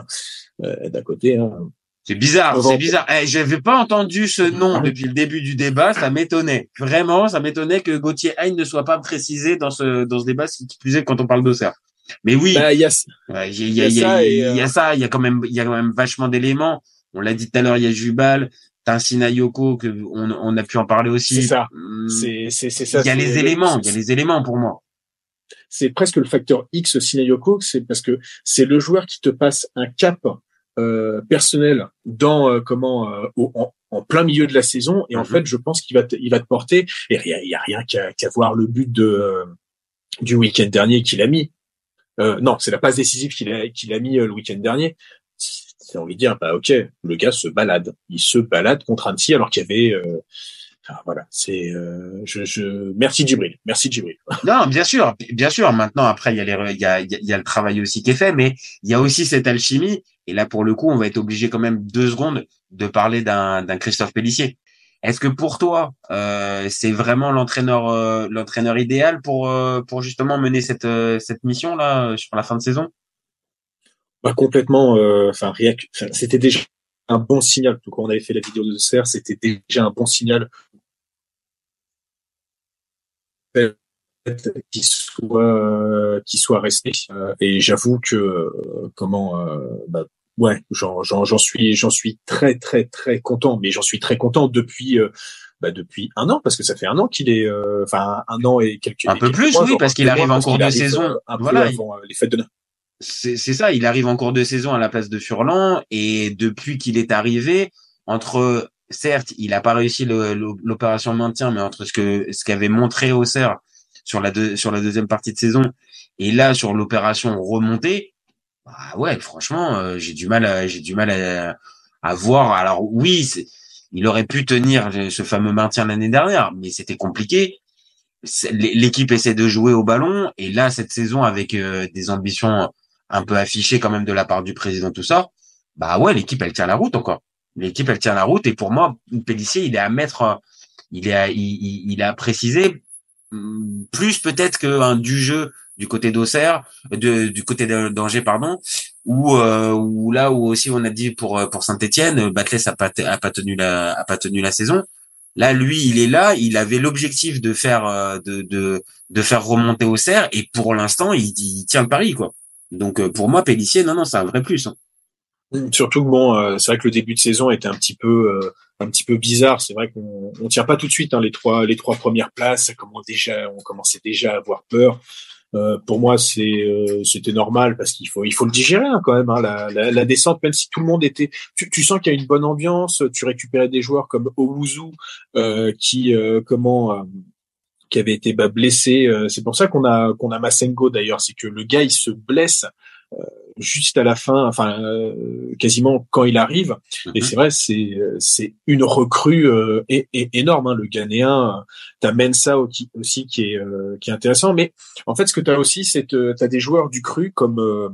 euh, d'un côté. Hein. C'est bizarre, c'est bizarre. Eh, J'avais pas entendu ce nom depuis le début du débat, ça m'étonnait. Vraiment, ça m'étonnait que Gauthier Hein ne soit pas précisé dans ce dans ce débat, plus est quand on parle d'Auxerre. Mais oui, bah, il y a, il y, a, y, a, y, a ça, il y a quand même, il y a quand même vachement d'éléments. On l'a dit tout à l'heure, il y a Jubal, T'as un Sinayoko que on, on, a pu en parler aussi. C'est ça. C'est c'est ça. Il y a les éléments. Il y a les éléments pour moi. C'est presque le facteur X Sinayoko, c'est parce que c'est le joueur qui te passe un cap euh, personnel dans euh, comment euh, en, en, plein milieu de la saison et en mhm. fait je pense qu'il va te, il va te porter et il y a, y a rien qu'à voir le but de euh, du week-end dernier qu'il a mis. non, c'est la passe décisive qu'il a qu'il a mis le week-end dernier c'est envie de dire, bah ok, le gars se balade, il se balade contre Annecy alors qu'il y avait, euh, voilà, c'est, euh, je, je, merci Djibril, merci Djibril. non, bien sûr, bien sûr. Maintenant, après, il y a les, il y a, il y a le travail aussi qui est fait, mais il y a aussi cette alchimie. Et là, pour le coup, on va être obligé quand même deux secondes de parler d'un, d'un Christophe Pellissier. Est-ce que pour toi, euh, c'est vraiment l'entraîneur, euh, l'entraîneur idéal pour euh, pour justement mener cette cette mission là sur la fin de saison? Pas complètement. Euh, enfin, rien c'était déjà un bon signal. Quand on avait fait la vidéo de Serre, c'était déjà un bon signal qui soit qui soit resté. Euh, et j'avoue que euh, comment bah, ouais, j'en suis j'en suis très très très content. Mais j'en suis très content depuis. Bah, depuis un an parce que ça fait un an qu'il est enfin un an et quelques un peu plus oui parce qu'il arrive en cours de saison voilà les fêtes de c'est ça, il arrive en cours de saison à la place de Furlan et depuis qu'il est arrivé, entre certes, il n'a pas réussi l'opération maintien, mais entre ce que ce qu'avait montré Auxerre sur la sur la deuxième partie de saison et là sur l'opération remontée, bah ouais, franchement, euh, j'ai du mal, j'ai du mal à, à, voir. Alors oui, il aurait pu tenir ce fameux maintien l'année dernière, mais c'était compliqué. L'équipe essaie de jouer au ballon et là cette saison avec euh, des ambitions un peu affiché quand même de la part du président, tout ça, bah ouais, l'équipe elle tient la route encore. L'équipe elle tient la route et pour moi, Pellissier il est à mettre, il est à, il, il a précisé plus peut-être qu'un du jeu du côté d'Auxerre, de, du côté d'Angers pardon, ou euh, là où aussi on a dit pour pour Saint-Étienne, Batles a pas tenu la a la saison. Là, lui, il est là. Il avait l'objectif de faire euh, de, faire remonter Auxerre et pour l'instant, il, il tient le pari quoi. Donc euh, pour moi, Pellissier, non, non, c'est un vrai plus. Hein. Surtout que bon, euh, c'est vrai que le début de saison était un petit peu, euh, un petit peu bizarre. C'est vrai qu'on on tient pas tout de suite hein, les trois, les trois premières places. Ça commence déjà, on commençait déjà à avoir peur. pour moi, c'est, c'était normal parce qu'il faut, il faut le digérer hein, quand même. Hein, la, la, la, descente, même si tout le monde était, tu, tu sens qu'il y a une bonne ambiance. Tu récupérais des joueurs comme Owuzu qui, comment qui avait été bah, blessé. Euh, c'est pour ça qu'on a qu'on a Masengo d'ailleurs, c'est que le gars il se blesse juste à la fin, enfin quasiment quand il arrive. Et Mhm. c'est vrai, c'est c'est une recrue euh, é- énorme. Hein, le Ghanéen, t'as Mensa aussi, aussi qui est euh, qui est intéressant. Mais en fait, ce que t'as aussi, c'est t'as des joueurs du cru comme euh,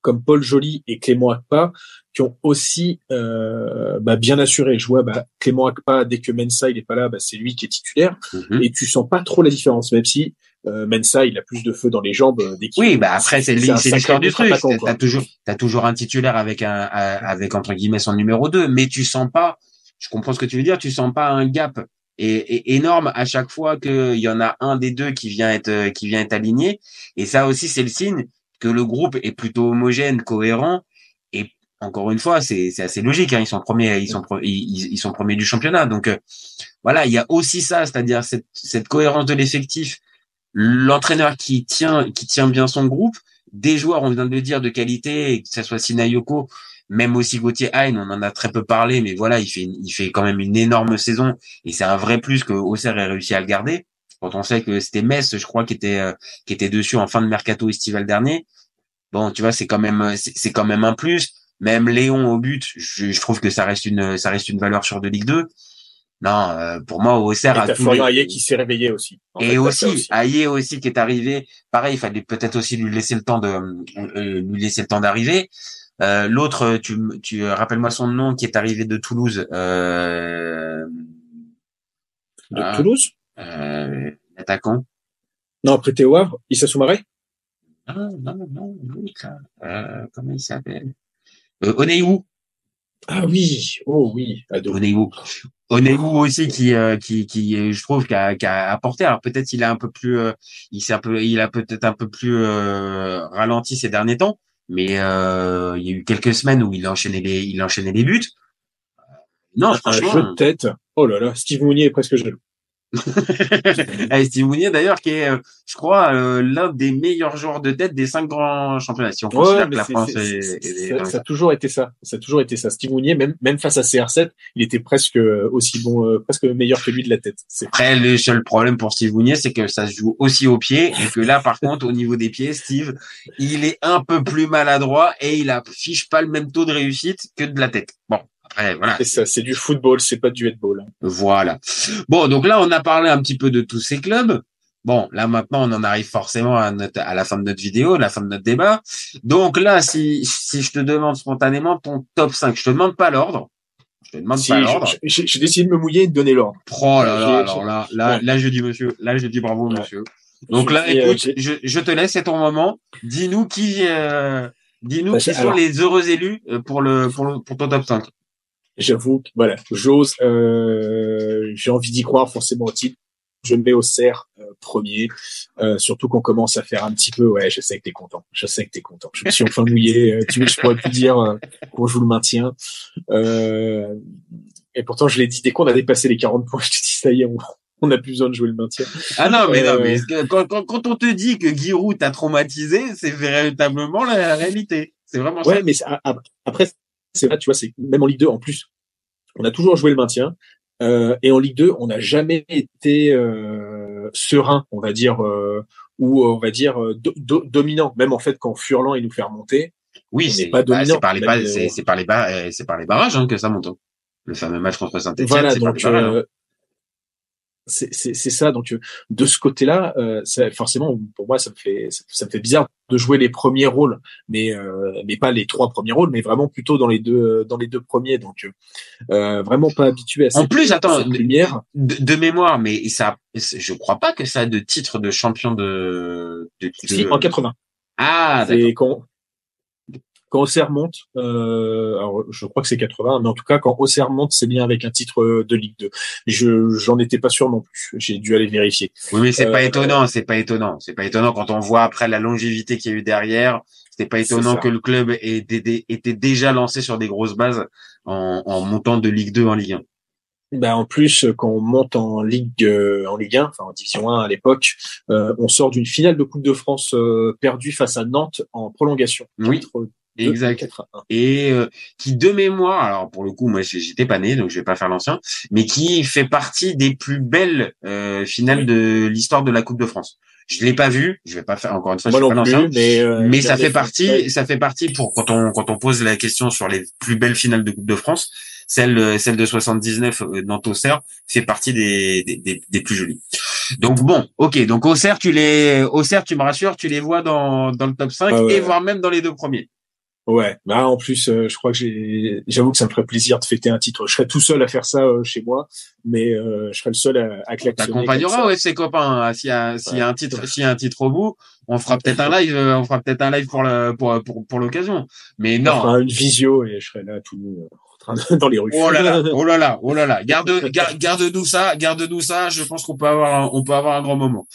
comme Paul Joly et Clément Akpa qui ont aussi euh, bah, bien assuré. Je vois bah, Clément Akpa dès que Mensa il est pas là, bah, c'est lui qui est titulaire Mhm. et tu sens pas trop la différence, même si euh, Mensa il a plus de feu dans les jambes euh, dès qu'il Oui, bah après c'est l'histoire du truc. T'as toujours t'as toujours un titulaire avec un avec entre guillemets son numéro 2, mais tu sens pas. Je comprends ce que tu veux dire. Tu sens pas un gap énorme à chaque fois qu'il y en a un des deux qui vient être qui vient être aligné. Et ça aussi c'est le signe que le groupe est plutôt homogène, cohérent. Et encore une fois, c'est c'est assez logique. Hein. Ils sont premiers, ils sont ils- ils sont premiers du championnat. Donc euh, voilà, il y a aussi ça, c'est-à-dire cette cette cohérence de l'effectif l'entraîneur qui tient qui tient bien son groupe, des joueurs, on vient de le dire, de qualité, que ce soit Sinayoko, même aussi Gauthier Hein, on en a très peu parlé, mais voilà, il fait il fait quand même une énorme saison et c'est un vrai plus que Auxerre ait réussi à le garder. Quand on sait que c'était Metz, je crois, qui était euh, dessus en fin de mercato estival dernier. Bon, tu vois, c'est quand même c'est c'est quand même un plus. Même Léon au but, je, je trouve que ça reste une ça reste une valeur sur de Ligue 2. Non, euh, pour moi, Auxerre a tous Florian les- Hayet qui s'est réveillé aussi. Fait, et ça aussi, Aïe aussi qui est arrivé. Pareil, il fallait peut-être aussi lui laisser le temps de euh, lui laisser le temps d'arriver. Euh, L'autre, tu, tu rappelle-moi son nom, qui est arrivé de Toulouse. Euh, De Ah. Toulouse euh, attaquant. Non, après Théo Havre, Issa Soumaré Non, non, non. Euh, comment il s'appelle? Euh, Oneiwu. Ah oui, oh oui. Oneiwu. Oneiwu aussi qui, euh, qui, qui, euh, je trouve, qui a, qui a apporté. Alors peut-être il a un peu plus, euh, il s'est un peu, il a peut-être un peu plus euh, ralenti ces derniers temps, mais euh, il y a eu quelques semaines où il a enchaîné les, il a enchaîné les buts. Non, Un jeu franchement. de tête. Oh là là, Steve Mounier est presque jaloux. Eh, Steve Mounier d'ailleurs qui est, euh, je crois, euh, l'un des meilleurs joueurs de tête des cinq grands championnats. Si on considère que la France est, ça, a toujours été ça. Ça a toujours été ça. Steve Mounier, même, même face à CR7, il était presque euh, aussi bon, euh, presque meilleur que lui de la tête. C'est Après, le seul problème pour Steve Mounier, c'est que ça se joue aussi au pied et que là, par contre, au niveau des pieds, Steve, il est un peu plus maladroit et il affiche pas le même taux de réussite que de la tête. Bon, après, voilà. c'est ça, c'est du football, c'est pas du headball. Voilà. Bon, donc là, on a parlé un petit peu de tous ces clubs. Bon, là maintenant, on en arrive forcément à, notre, à la fin de notre vidéo, à la fin de notre débat. Donc là, si, si je te demande spontanément ton top 5, je te demande pas l'ordre. Je te demande Si, pas l'ordre. J'ai décidé de me mouiller et de donner l'ordre. Oh là là, alors là, là, Ouais. là, je dis monsieur, là, je dis bravo Ouais. monsieur. Donc là, euh, écoute, je, je te laisse, c'est ton moment. Dis-nous qui, euh, dis-nous Bah, qui alors- sont les heureux élus euh, pour le, pour le, pour ton top 5. J'avoue, que, voilà, j'ose, euh, j'ai envie d'y croire forcément au titre. Je mets au cerf euh, premier, euh, surtout qu'on commence à faire un petit peu. Ouais, je sais que t'es content. Je sais que t'es content. Je me suis enfin mouillé. euh, tu, je pourrais plus dire euh, qu'on joue le maintien. Euh, et pourtant, je l'ai dit dès qu'on a dépassé les 40 points. Je te dis ça y est, on, on n'a plus besoin de jouer le maintien. Ah non, mais non, mais quand, quand, quand on te dit que Giroud t'a traumatisé, c'est véritablement la, réalité. C'est vraiment ça. Ouais, mais c'est- a- a- après, c'est vrai, tu vois, c'est même en Ligue 2 en plus, on a toujours joué le maintien. Euh, et en Ligue 2, on n'a jamais été euh, serein, on va dire, euh, ou on va dire euh, do- do- dominant. Même en fait, quand Furlan il nous fait remonter, Oui, c'est pas bah, dominant. c'est par les, euh, c'est par les, ba- euh, c'est par les barrages hein, que ça monte. hein. Le fameux match contre Saint-Etienne, voilà, c'est par donc les barrages. hein. C'est ça. Donc euh, de ce côté-là, euh, forcément, pour moi, ça me fait ça, me fait bizarre de jouer les premiers rôles, mais euh, mais pas les trois premiers rôles, mais vraiment plutôt dans les deux dans les deux premiers. Donc euh, vraiment pas habitué à En cette, plus, attends, cette lumière. de, de mémoire, mais ça, je crois pas que ça a de titre de champion de. de, de- Si, en 80. Ah, d'accord. Quand, Auxerre monte, euh, alors je crois que c'est 80, mais en tout cas, quand Auxerre monte, c'est bien avec un titre euh, de Ligue 2. Je, j'en étais pas sûr non plus. J'ai dû aller vérifier. Oui, mais c'est Euh, pas étonnant, c'est pas étonnant, c'est pas étonnant quand on voit après la longévité qu'il y a eu derrière. C'était pas étonnant que le club ait était déjà lancé sur des grosses bases en, en montant de Ligue 2 en Ligue 1. Ben, en plus, quand on monte en Ligue, euh, en Ligue 1, enfin en Division 1 à l'époque, euh, on sort d'une finale de Coupe de France euh, perdue face à Nantes en prolongation. Oui, 4-2, exact. 4-1. Et euh, qui de mémoire, alors pour le coup, moi j'étais pas né, donc je vais pas faire l'ancien, mais qui fait partie des plus belles euh, finales Oui. de l'histoire de la Coupe de France. Je l'ai pas vu. Je vais pas faire encore une fois. Moi je suis pas l'ancien. mais, euh, mais ça fait partie, ça fait partie pour quand on quand on pose la question sur les plus belles finales de Coupe de France, celle euh, celle de 79 euh, Nantes Auxerre fait partie des, des, des, des plus jolies. Donc bon, ok, donc Auxerre tu les Auxerre tu me rassures, tu les vois dans dans le top 5 Ah ouais. et voire même dans les deux premiers. Ouais, bah en plus, euh, je crois que j'ai, j'avoue que ça me ferait plaisir de fêter un titre. Je serais tout seul à faire ça euh, chez moi, mais euh, je serais le seul à, à klaxonner. T'accompagneras ouais ses copains. hein. S'il y a s'il y a un titre s'il y a un titre au bout, on fera peut-être un live, euh, on fera peut-être un live pour le pour pour pour l'occasion. Mais On non. fera une visio et je serais là tout en train de- dans les rues. Oh là là, oh là là, oh là là. Garde, gar- garde-nous ça, garde-nous ça. Je pense qu'on peut avoir, un, on peut avoir un grand moment.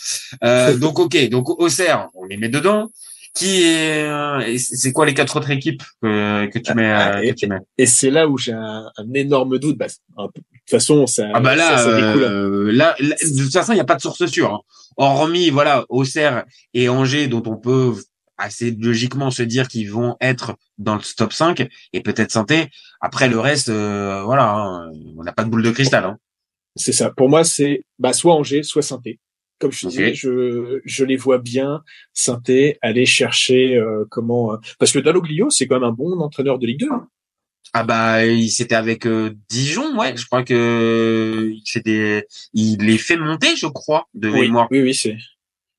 Euh, donc ok, donc Auxerre, on les met dedans. Qui est, euh, c'est quoi les quatre autres équipes que, que tu mets, Ah, euh, et- que tu mets? Et c'est là où j'ai un, un énorme doute. Bah, un peu- de toute façon, ça, Ah bah là, ça, ça découle. euh, là, là, de toute façon, il n'y a pas de source sûre. hein. Hormis voilà Auxerre et Angers, dont on peut assez logiquement se dire qu'ils vont être dans le top 5 et peut-être Santé. Après le reste, euh, voilà, hein, on n'a pas de boule de cristal. Hein. C'est ça. Pour moi, c'est bah, soit Angers, soit Sainté. Comme je disais, je, je les vois bien, Sainté, aller chercher euh, comment... euh, Parce que Dalloglio, c'est quand même un bon entraîneur de Ligue 2. hein. Ah bah il c'était avec euh, Dijon, ouais. Je crois que des, il les fait monter, je crois, de Oui, mémoire. oui, oui, c'est...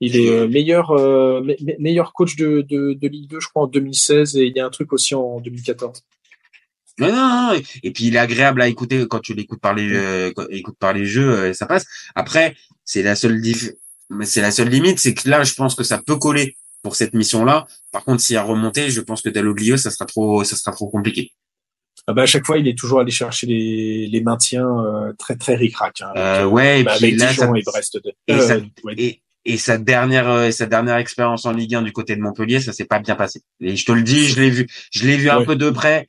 Il est euh, meilleur me- me- meilleur coach de, de, de Ligue 2, je crois, en 2016, et il y a un truc aussi en 2014. Non, non, non. Et puis il est agréable à écouter quand tu l'écoutes parler, euh, quand- écoutes parler jeu, euh, ça passe. Après, c'est la seule c'est la seule limite, c'est que là, je pense que ça peut coller pour cette mission-là. Par contre, s'il y a remonté, je pense que Dalloglio, ça sera trop, ça sera trop compliqué. Ah bah, à chaque fois, il est toujours allé chercher les, les maintiens euh, très très ric-rac. Hein, Euh, ouais, et bah, puis avec là, Dijon ça- et Brest. De, et euh, ça- ouais. et, et sa dernière euh, sa dernière expérience en Ligue 1 du côté de Montpellier, ça s'est pas bien passé. Et je te le dis, je l'ai vu, je l'ai vu un peu de près.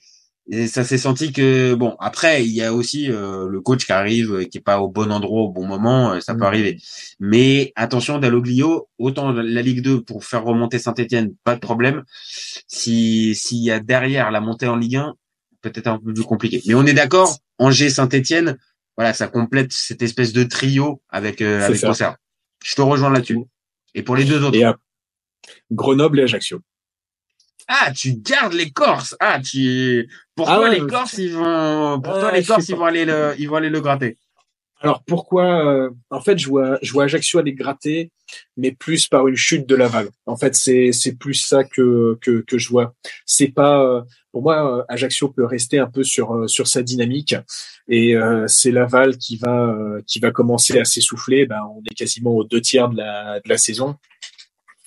Et ça s'est senti que bon après il y a aussi euh, le coach qui arrive euh, qui est pas au bon endroit au bon moment euh, ça peut Mhm. arriver. Mais attention Dalloglio autant la Ligue 2 pour faire remonter Saint-Étienne pas de problème. Si s'il y a derrière la montée en Ligue 1 peut-être un peu plus compliqué. Mais on est d'accord Angers Saint-Étienne voilà ça complète cette espèce de trio avec euh, avec. Auxerre. Je te rejoins là-dessus. Et pour les deux autres. Et à Grenoble et Ajaccio. Ah, tu gardes les Corses. Ah, tu pour Ah toi ouais, les Corses ils vont pour toi les Corses ils vont aller le ils vont aller le gratter. Alors pourquoi euh, En fait, je vois, je vois Ajaccio aller gratter, mais plus par une chute de Laval. En fait, c'est c'est plus ça que que que je vois. C'est pas euh, pour moi euh, Ajaccio peut rester un peu sur euh, sur sa dynamique et euh, c'est Laval qui va euh, qui va commencer à s'essouffler. Ben on est quasiment aux deux tiers de la de la saison.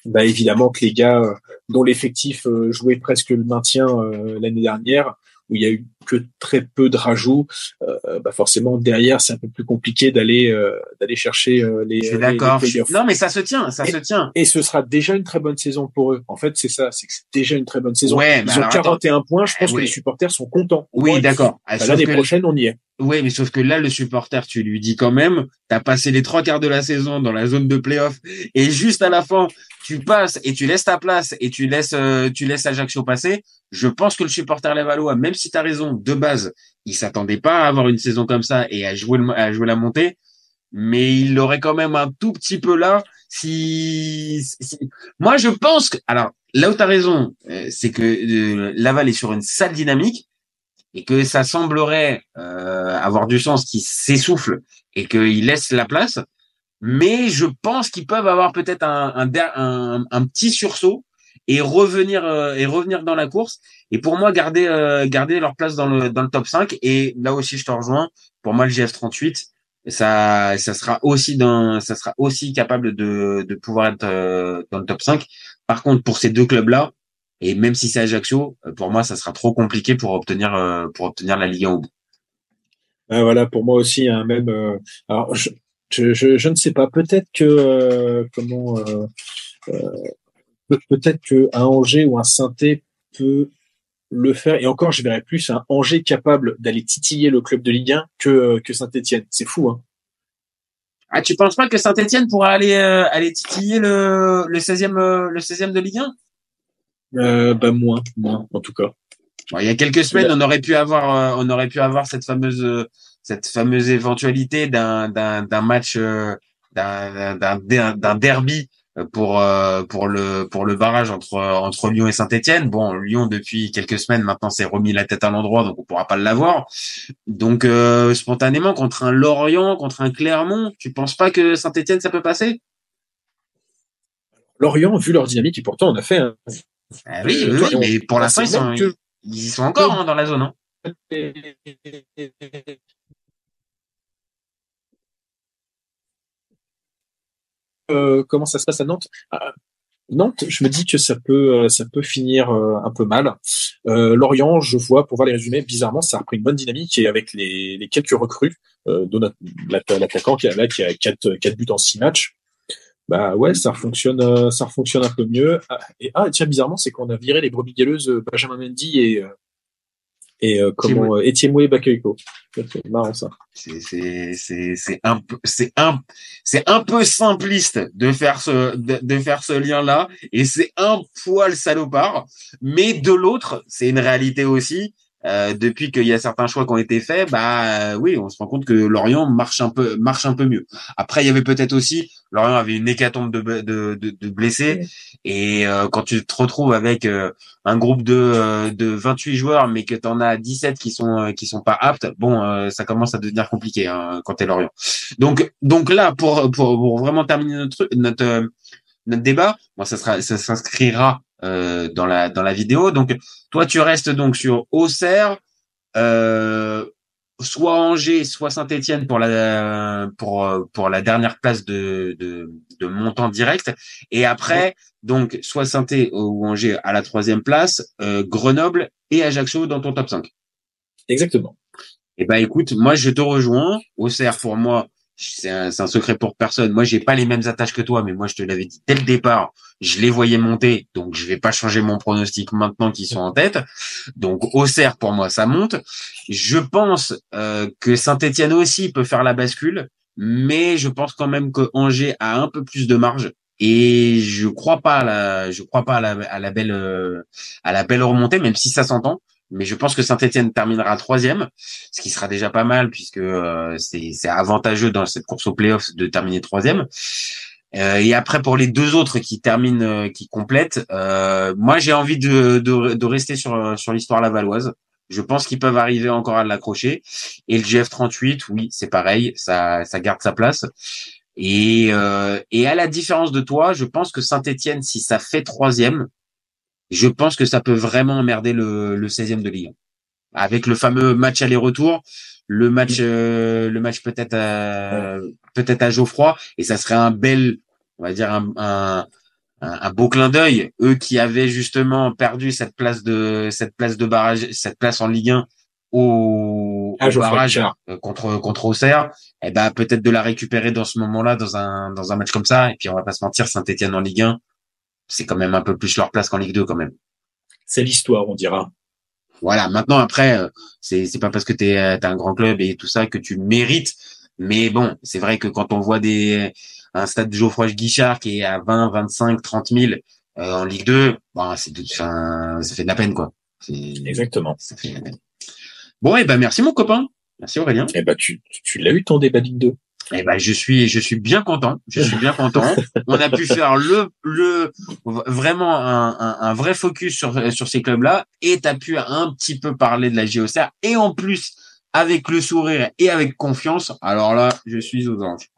Ben évidemment que les gars euh, dont l'effectif euh, jouait presque le maintien euh, l'année dernière, où il y a eu que très peu de rajouts, euh, bah forcément derrière c'est un peu plus compliqué d'aller euh, d'aller chercher euh, les. Je suis d'accord. Non mais ça se tient, ça Et- se tient. Et ce sera déjà une très bonne saison pour eux. En fait, c'est ça, c'est que c'est déjà une très bonne saison. Ouais, Ils ont alors, 41 points. Je pense Eh que les supporters sont contents. Oui, d'accord. Ah, bah, L'année que- prochaine, on y est. Oui, mais sauf que là, le supporter, tu lui dis quand même, t'as passé les trois quarts de la saison dans la zone de playoff, et juste à la fin, tu passes et tu laisses ta place et tu laisses, euh, tu laisses Ajaccio passer. Je pense que le supporter Lavallois, même si t'as raison, de base, il s'attendait pas à avoir une saison comme ça et à jouer, à jouer la montée, mais il l'aurait quand même un tout petit peu là. Si, si- moi, je pense que, alors, là où t'as raison, euh, c'est que euh, Laval est sur une sale dynamique et que ça semblerait euh, avoir du sens qu'il s'essouffle et qu'il laisse la place. Mais je pense qu'ils peuvent avoir peut-être un, un, un, petit sursaut et revenir euh, et revenir dans la course. Et pour moi, garder euh, garder leur place dans le dans le top 5. Et là aussi, je te rejoins. Pour moi, le GF 38, ça ça sera aussi dans ça sera aussi capable de de pouvoir être euh, dans le top 5. Par contre, pour ces deux clubs là, et même si c'est Ajaccio, euh, pour moi, ça sera trop compliqué pour obtenir euh, pour obtenir la Ligue 1 au bout. Ah, voilà, pour moi aussi, un même. euh, alors, je, je, je, je ne sais pas. Peut-être que euh, comment. euh, euh, peut- peut-être que un Angers ou un Sainté peut le faire. Et encore, je verrais plus un Angers capable d'aller titiller le club de Ligue 1 que que Saint-Étienne. C'est fou, hein. Ah, tu penses pas que Saint-Etienne pourra aller euh, aller titiller le le 16e euh, le 16e de Ligue 1 Euh, bah moins, moins en tout cas. Bon, il y a quelques semaines, on aurait pu avoir, euh, on aurait pu avoir cette fameuse, euh, cette fameuse éventualité d'un, d'un, d'un match, euh, d'un, d'un, derby pour euh, pour le pour le barrage entre entre Lyon et Saint-Étienne. Bon, Lyon depuis quelques semaines maintenant s'est remis la tête à l'endroit, donc on pourra pas l'avoir. Donc euh, spontanément contre un Lorient, contre un Clermont, tu penses pas que Saint-Étienne ça peut passer? Lorient, vu leur dynamique, et pourtant on a fait. Un... Ah oui, oui, oui, mais pour l'instant ils sont ils sont encore hein, dans la zone. Hein. Euh, comment ça se passe à Nantes? Ah, Nantes, je me dis que ça peut, euh, ça peut finir euh, un peu mal. Lorient, je vois, pour voir les résumés, bizarrement, ça a repris une bonne dynamique et avec les, les quelques recrues, de l'attaquant qui a là, qui a quatre, quatre buts en six matchs, bah ouais, ça fonctionne, ça fonctionne un peu mieux. Ah, et ah, tiens, bizarrement, c'est qu'on a viré les brebis galeuses Benjamin Mendy et et euh, comment euh, Etienne Bakayoko. C'est marrant ça. C'est c'est c'est c'est un peu c'est un c'est un peu simpliste de faire ce de, de faire ce lien là et c'est un poil salopard mais de l'autre c'est une réalité aussi euh, depuis qu'il y a certains choix qui ont été faits, bah oui, on se rend compte que Lorient marche un peu marche un peu mieux. Après, il y avait peut-être aussi Lorient avait une hécatombe de, de, de, de blessés et euh, quand tu te retrouves avec euh, un groupe de de 28 joueurs mais que tu en as 17 qui sont qui sont pas aptes, bon, ça commence à devenir compliqué hein, quand t'es Lorient. Donc donc là pour pour, pour vraiment terminer notre notre notre débat, moi ça sera ça s'inscrira euh, dans la dans la vidéo. Donc toi tu restes donc sur Auxerre, euh, soit Angers, soit Saint-Étienne pour la pour pour la dernière place de de, de montant direct. Et après donc soit saint ou Angers à la troisième place, euh, Grenoble et Ajaccio dans ton top 5. Exactement. Eh ben écoute, moi je te rejoins. Auxerre pour moi c'est un, secret pour personne. Moi, j'ai pas les mêmes attaches que toi, mais moi, je te l'avais dit dès le départ. Je les voyais monter, donc je vais pas changer mon pronostic maintenant qu'ils sont en tête. Donc, Auxerre, pour moi, ça monte. Je pense euh, que Saint-Etienne aussi peut faire la bascule, mais je pense quand même que Angers a un peu plus de marge. Et je crois pas à la, crois pas belle, euh, à la belle remontée, même si ça s'entend mais je pense que Saint-Etienne terminera troisième, ce qui sera déjà pas mal puisque euh, c'est avantageux dans cette course au playoff de terminer troisième. Euh, et après pour les deux autres qui terminent, euh, qui complètent, euh, moi j'ai envie de, de, de, rester sur sur l'histoire lavalloise. Je pense qu'ils peuvent arriver encore à l'accrocher. Et le GF38, oui, c'est pareil, ça ça garde sa place. Et et à la différence de toi, je pense que Saint-Etienne, si ça fait troisième, je pense que ça peut vraiment emmerder le, le 16e de Ligue 1. Avec le fameux match aller-retour, le match, euh, le match peut-être à, peut-être à Geoffroy, et ça serait un bel, on va dire un, un, un beau clin d'œil. Eux qui avaient justement perdu cette place de, cette place de barrage, cette place en Ligue 1 au, barrage euh, contre contre Auxerre, et eh ben peut-être de la récupérer dans ce moment-là dans un dans un match comme ça. Et puis on va pas se mentir, Saint-Étienne en Ligue 1, c'est quand même un peu plus leur place qu'en Ligue 2 quand même. C'est l'histoire, on dira. Voilà. Maintenant, après, euh, c'est c'est pas parce que t'es euh, un grand club et tout ça que tu mérites. Mais bon, c'est vrai que quand on voit des un stade de Geoffroy Guichard qui est à 20, 25, 30 000 en Ligue 2, bon, c'est ça fait de la peine quoi. Exactement. Ça fait de la peine. Bon, et eh ben merci mon copain. Merci Aurélien. Eh ben tu tu l'as eu ton débat Ligue 2. Eh ben, je suis, je suis bien content. Je suis bien content. On a pu faire le, le, vraiment un, un, un vrai focus sur, sur ces clubs-là. Et tu as pu un petit peu parler de la JOCR. Et en plus, avec le sourire et avec confiance. Alors là, je suis aux anges.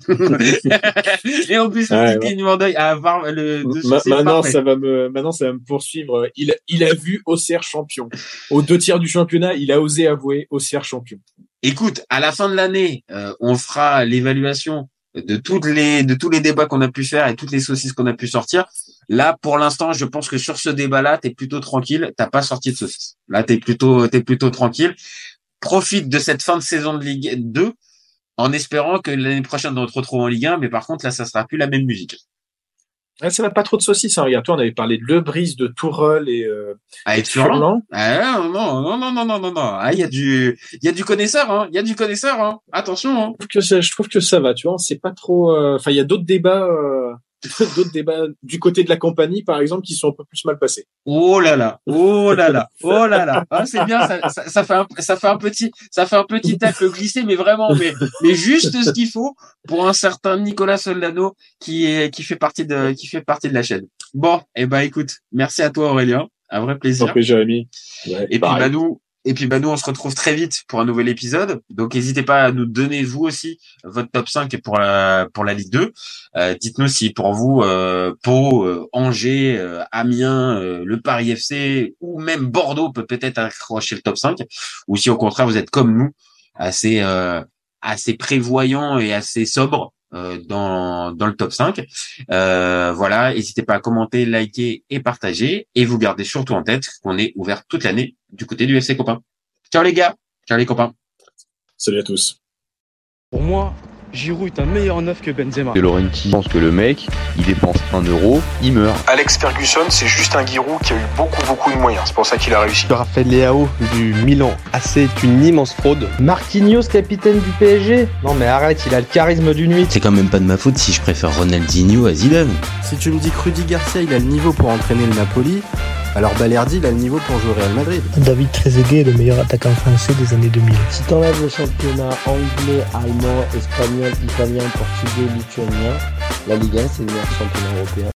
et en plus, ouais, ouais. d'œil à avoir le. maintenant, ça va me, maintenant, ça va me poursuivre. Il, il a vu Auxerre champion. Aux deux tiers du championnat, il a osé avouer Auxerre champion. Écoute, à la fin de l'année, euh, on fera l'évaluation de toutes les de tous les débats qu'on a pu faire et toutes les saucisses qu'on a pu sortir. Là, pour l'instant, je pense que sur ce débat-là, t'es plutôt tranquille. T'as pas sorti de saucisses. Là, t'es plutôt t'es plutôt tranquille. Profite de cette fin de saison de Ligue 2 en espérant que l'année prochaine on te retrouve en Ligue 1. Mais par contre, là, ça sera plus la même musique. Ah, ça va pas trop de saucisses. Hein. Regarde, toi, on avait parlé de Lebris, de Tourelle et, euh, ah, et Furlan. Ah, non, non, non, non, non, non, non. Ah, il y a du, il y a du connaisseur, hein. Il y a du connaisseur, hein. Attention, hein. Je trouve que ça, je trouve que ça va, tu vois. C'est pas trop, euh, enfin, il y a d'autres débats, euh, d'autres débats du côté de la compagnie, par exemple, qui sont un peu plus mal passés. Oh là là, oh là là, oh là là. Ah, c'est bien, ça, ça, ça, fait un, ça fait un petit, ça fait un petit tacle glissé, mais vraiment, mais, mais juste ce qu'il faut pour un certain Nicolas Soldano qui est, qui fait partie de, qui fait partie de la chaîne. Bon, et eh ben écoute, merci à toi Aurélien, un vrai plaisir. Merci Jérémy. Ouais, et puis bah nous, et puis bah nous on se retrouve très vite pour un nouvel épisode. Donc n'hésitez pas à nous donner vous aussi votre top 5 pour la pour la Ligue 2. Euh, dites-nous si pour vous euh, Pau, euh, Angers, euh, Amiens, le Paris FC ou même Bordeaux peut peut-être accrocher le top 5 ou si au contraire vous êtes comme nous assez assez prévoyant et assez sobre dans, dans le top 5. Euh, voilà, n'hésitez pas à commenter, liker et partager. Et vous gardez surtout en tête qu'on est ouvert toute l'année du côté du FC Copain. Ciao les gars, ciao les copains. Salut à tous. Pour moi, Giroud est un meilleur neuf que Benzema. De Laurenti pense que le mec, il dépense un euro, il meurt. Alex Ferguson, c'est juste un Giroud qui a eu beaucoup beaucoup de moyens. C'est pour ça qu'il a réussi. Raphaël Leao du Milan AC est une immense fraude. Marquinhos, capitaine du PSG Non mais arrête, il a le charisme d'une nuit. C'est quand même pas de ma faute si je préfère Ronaldinho à Zidane. Si tu me dis que Rudy Garcia, il a le niveau pour entraîner le Napoli, alors Balerdi, il a le niveau pour jouer au Real Madrid. David Trezeguet est le meilleur attaquant français des années 2000. Si t'enlèves le championnat anglais, allemand, italien, portugais, lituanien, la Ligue 1 c'est le meilleur championnat européen.